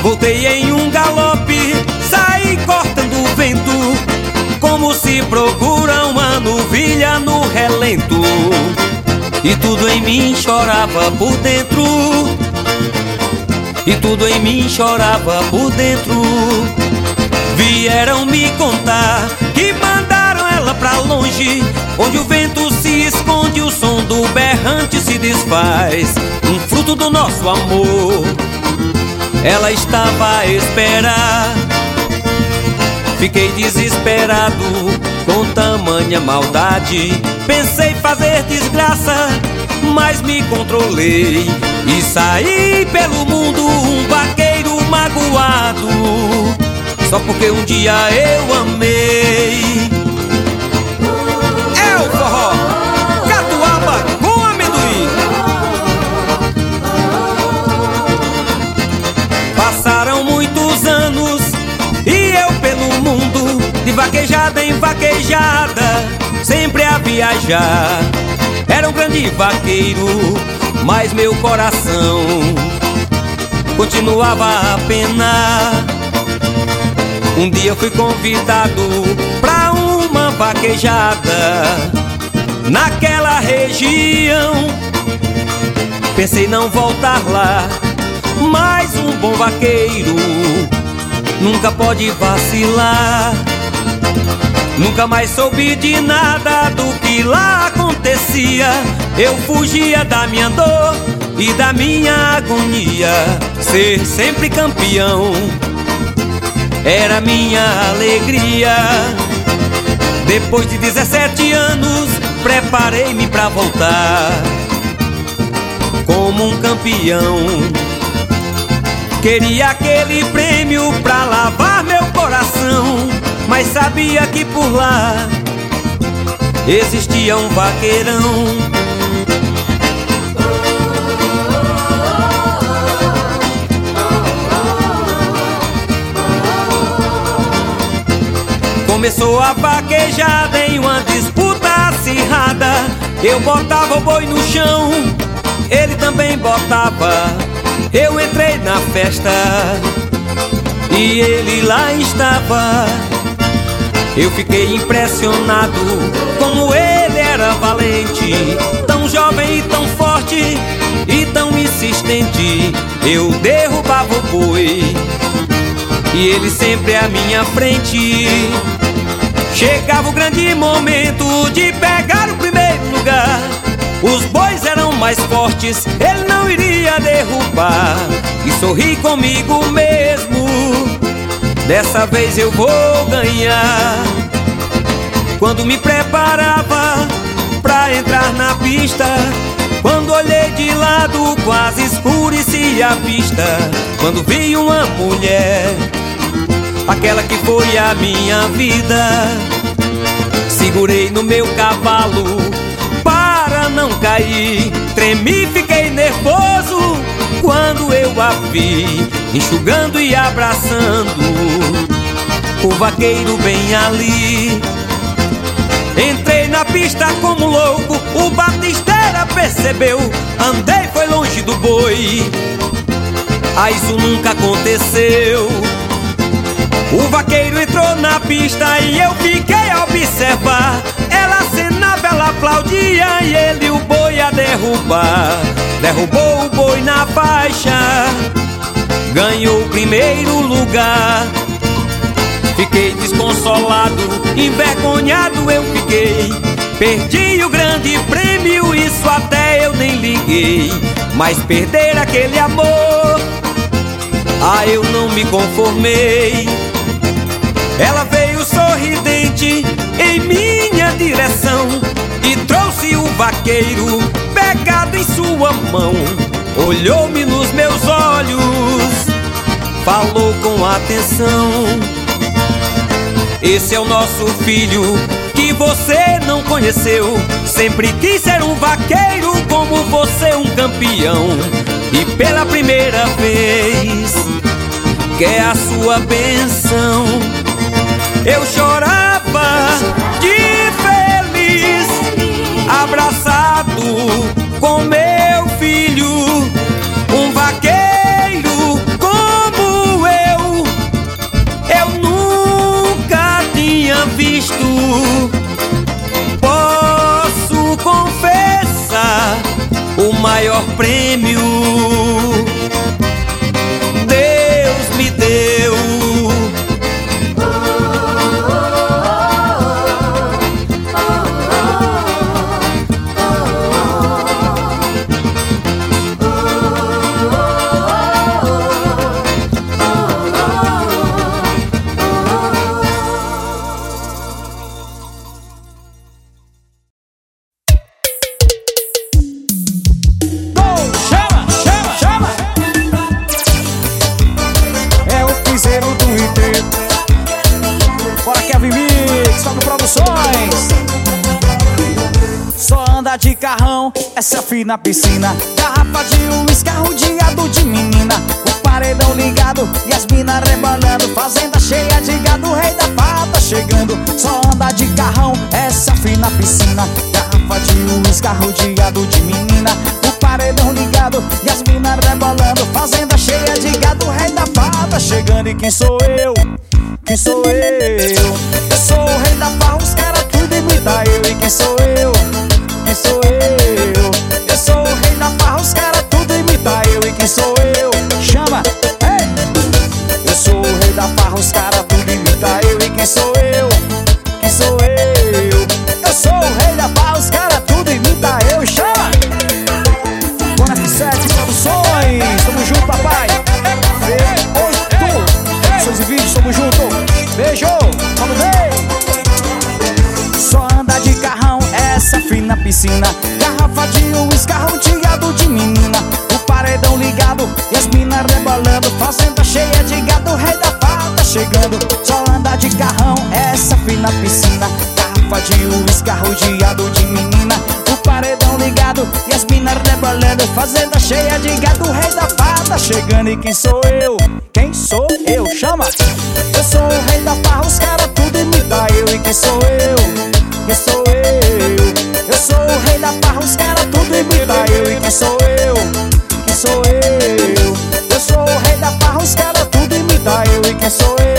Voltei em um galope, saí cortando o vento, como se procura uma novilha no relento. E tudo em mim chorava por dentro. E tudo em mim chorava por dentro. Vieram me contar que mandaram ela pra longe, onde o vento o berrante se desfaz. Um fruto do nosso amor. Ela estava a esperar. Fiquei desesperado com tamanha maldade. Pensei fazer desgraça, mas me controlei e saí pelo mundo um vaqueiro magoado. Só porque um dia eu amei. Vaquejada em vaquejada, sempre a viajar. Era um grande vaqueiro, mas meu coração continuava a penar. Um dia fui convidado pra uma vaquejada naquela região. Pensei não voltar lá, mas um bom vaqueiro nunca pode vacilar. Nunca mais soube de nada do que lá acontecia. Eu fugia da minha dor e da minha agonia. Ser sempre campeão era minha alegria. Depois de 17 anos, preparei-me pra voltar como um campeão. Queria aquele prêmio pra lavar meu coração, mas sabia que por lá existia um vaqueirão. Começou a vaquejada em uma disputa acirrada. Eu botava o boi no chão, ele também botava. Eu entrei na festa e ele lá estava. Eu fiquei impressionado como ele era valente, tão jovem e tão forte e tão insistente. Eu derrubava o boi e ele sempre à minha frente. Chegava o grande momento de pegar o primeiro lugar. Os bois eram mais fortes, ele não iria derrubar. E sorri comigo mesmo. Dessa vez eu vou ganhar. Quando me preparava pra entrar na pista, quando olhei de lado, quase escurecia a vista. Quando vi uma mulher aquela que foi a minha vida. Segurei no meu cavalo para não cair. Tremi, fiquei nervoso quando eu a vi, enxugando e abraçando o vaqueiro bem ali. Entrei na pista como louco, o batisteira percebeu. Andei, foi longe do boi. Ah, isso nunca aconteceu. O vaqueiro entrou na pista e eu fiquei a observar. Ela acenava, ela aplaudia e ele o boi a derrubar. Derrubou o boi na faixa, ganhou o primeiro lugar. Fiquei desconsolado, envergonhado eu fiquei. Perdi o grande prêmio, isso até eu nem liguei. Mas perder aquele amor, ah, eu não me conformei. Ela veio sorridente em minha direção e trouxe o vaqueiro pegado em sua mão olhou-me nos meus olhos, falou com atenção. Esse é o nosso filho que você não conheceu. Sempre quis ser um vaqueiro, como você, um campeão. E pela primeira vez, quer a sua benção. Eu chorava de feliz, abraçado com meu filho. Posso confessar o maior prêmio selfie na piscina. Garrafa de uísque arrodeado de menina. O paredão ligado e as minas rebolando. Fazenda cheia de gado, rei da pata chegando. Só anda de carrão, é selfie na piscina. Garrafa de uísque arrodeado de menina. O paredão ligado e as minas rebolando. Fazenda cheia de gado, rei da pata chegando. E quem sou eu? Quem sou eu? Eu sou o rei da farra, os caras tudo imita eu. E quem sou eu? Quem sou eu? Eu sou o rei da farra, os caras tudo imita eu. E quem sou eu? Chama! Ei! Eu sou o rei da farra, os caras tudo imita eu. E quem sou eu? Quem sou eu? Eu sou o rei da farra, os caras tudo imita eu. Chama! Bora F7 Produções, tamo junto, papai. V8 Seus e vídeos, tamo junto. Beijo, vamos ver. Só anda de carrão, essa fina piscina. Fina piscina. Garrafa de uísque arrodeado de menina. O paredão ligado e as minas rebolando. Fazenda cheia de gado, o rei da pata chegando. E quem sou eu? Quem sou eu? Chama! Eu sou o rei da farra, os caras tudo imita eu. E quem sou eu? Quem sou eu? Eu sou o rei da farra, os caras tudo imita eu. E quem sou eu? Quem sou eu? Eu sou o rei da farra, os caras tudo imita eu. E quem sou eu?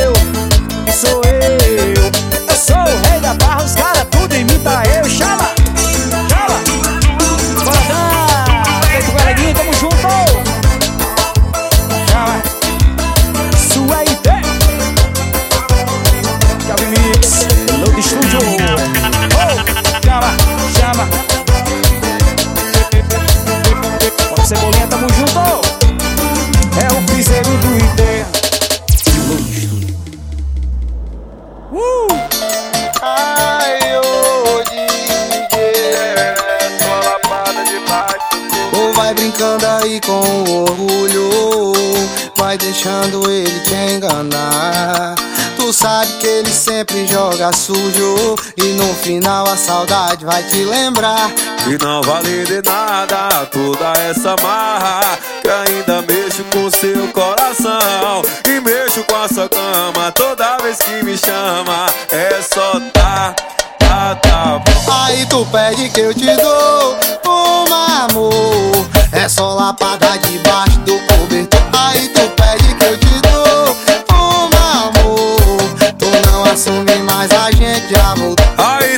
Saudade vai te lembrar. E não vale de nada toda essa marra Que ainda mexo com seu coração E mexo com a sua cama Toda vez que me chama É só tá, tá, tá bom Aí tu pede que eu te dou um amor. É só lapada debaixo do cobertor. Aí tu pede que eu te dou um amor. Tu não assume mais, a gente já voltou. Aí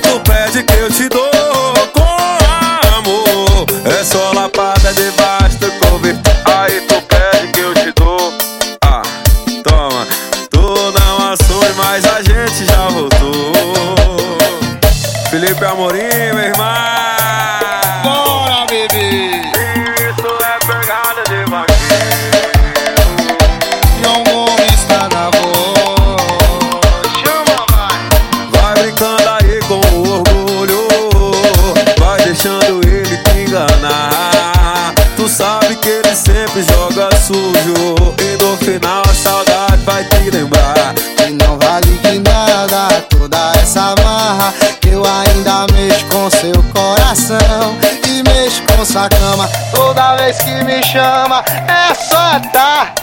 que eu te dou com amor. É só lapada debaixo do cobertor Aí tu pede que eu te dou. Ah, toma. Tu não assume, mas a gente já voltou. Felipe Amorim, meu irmão É só tá,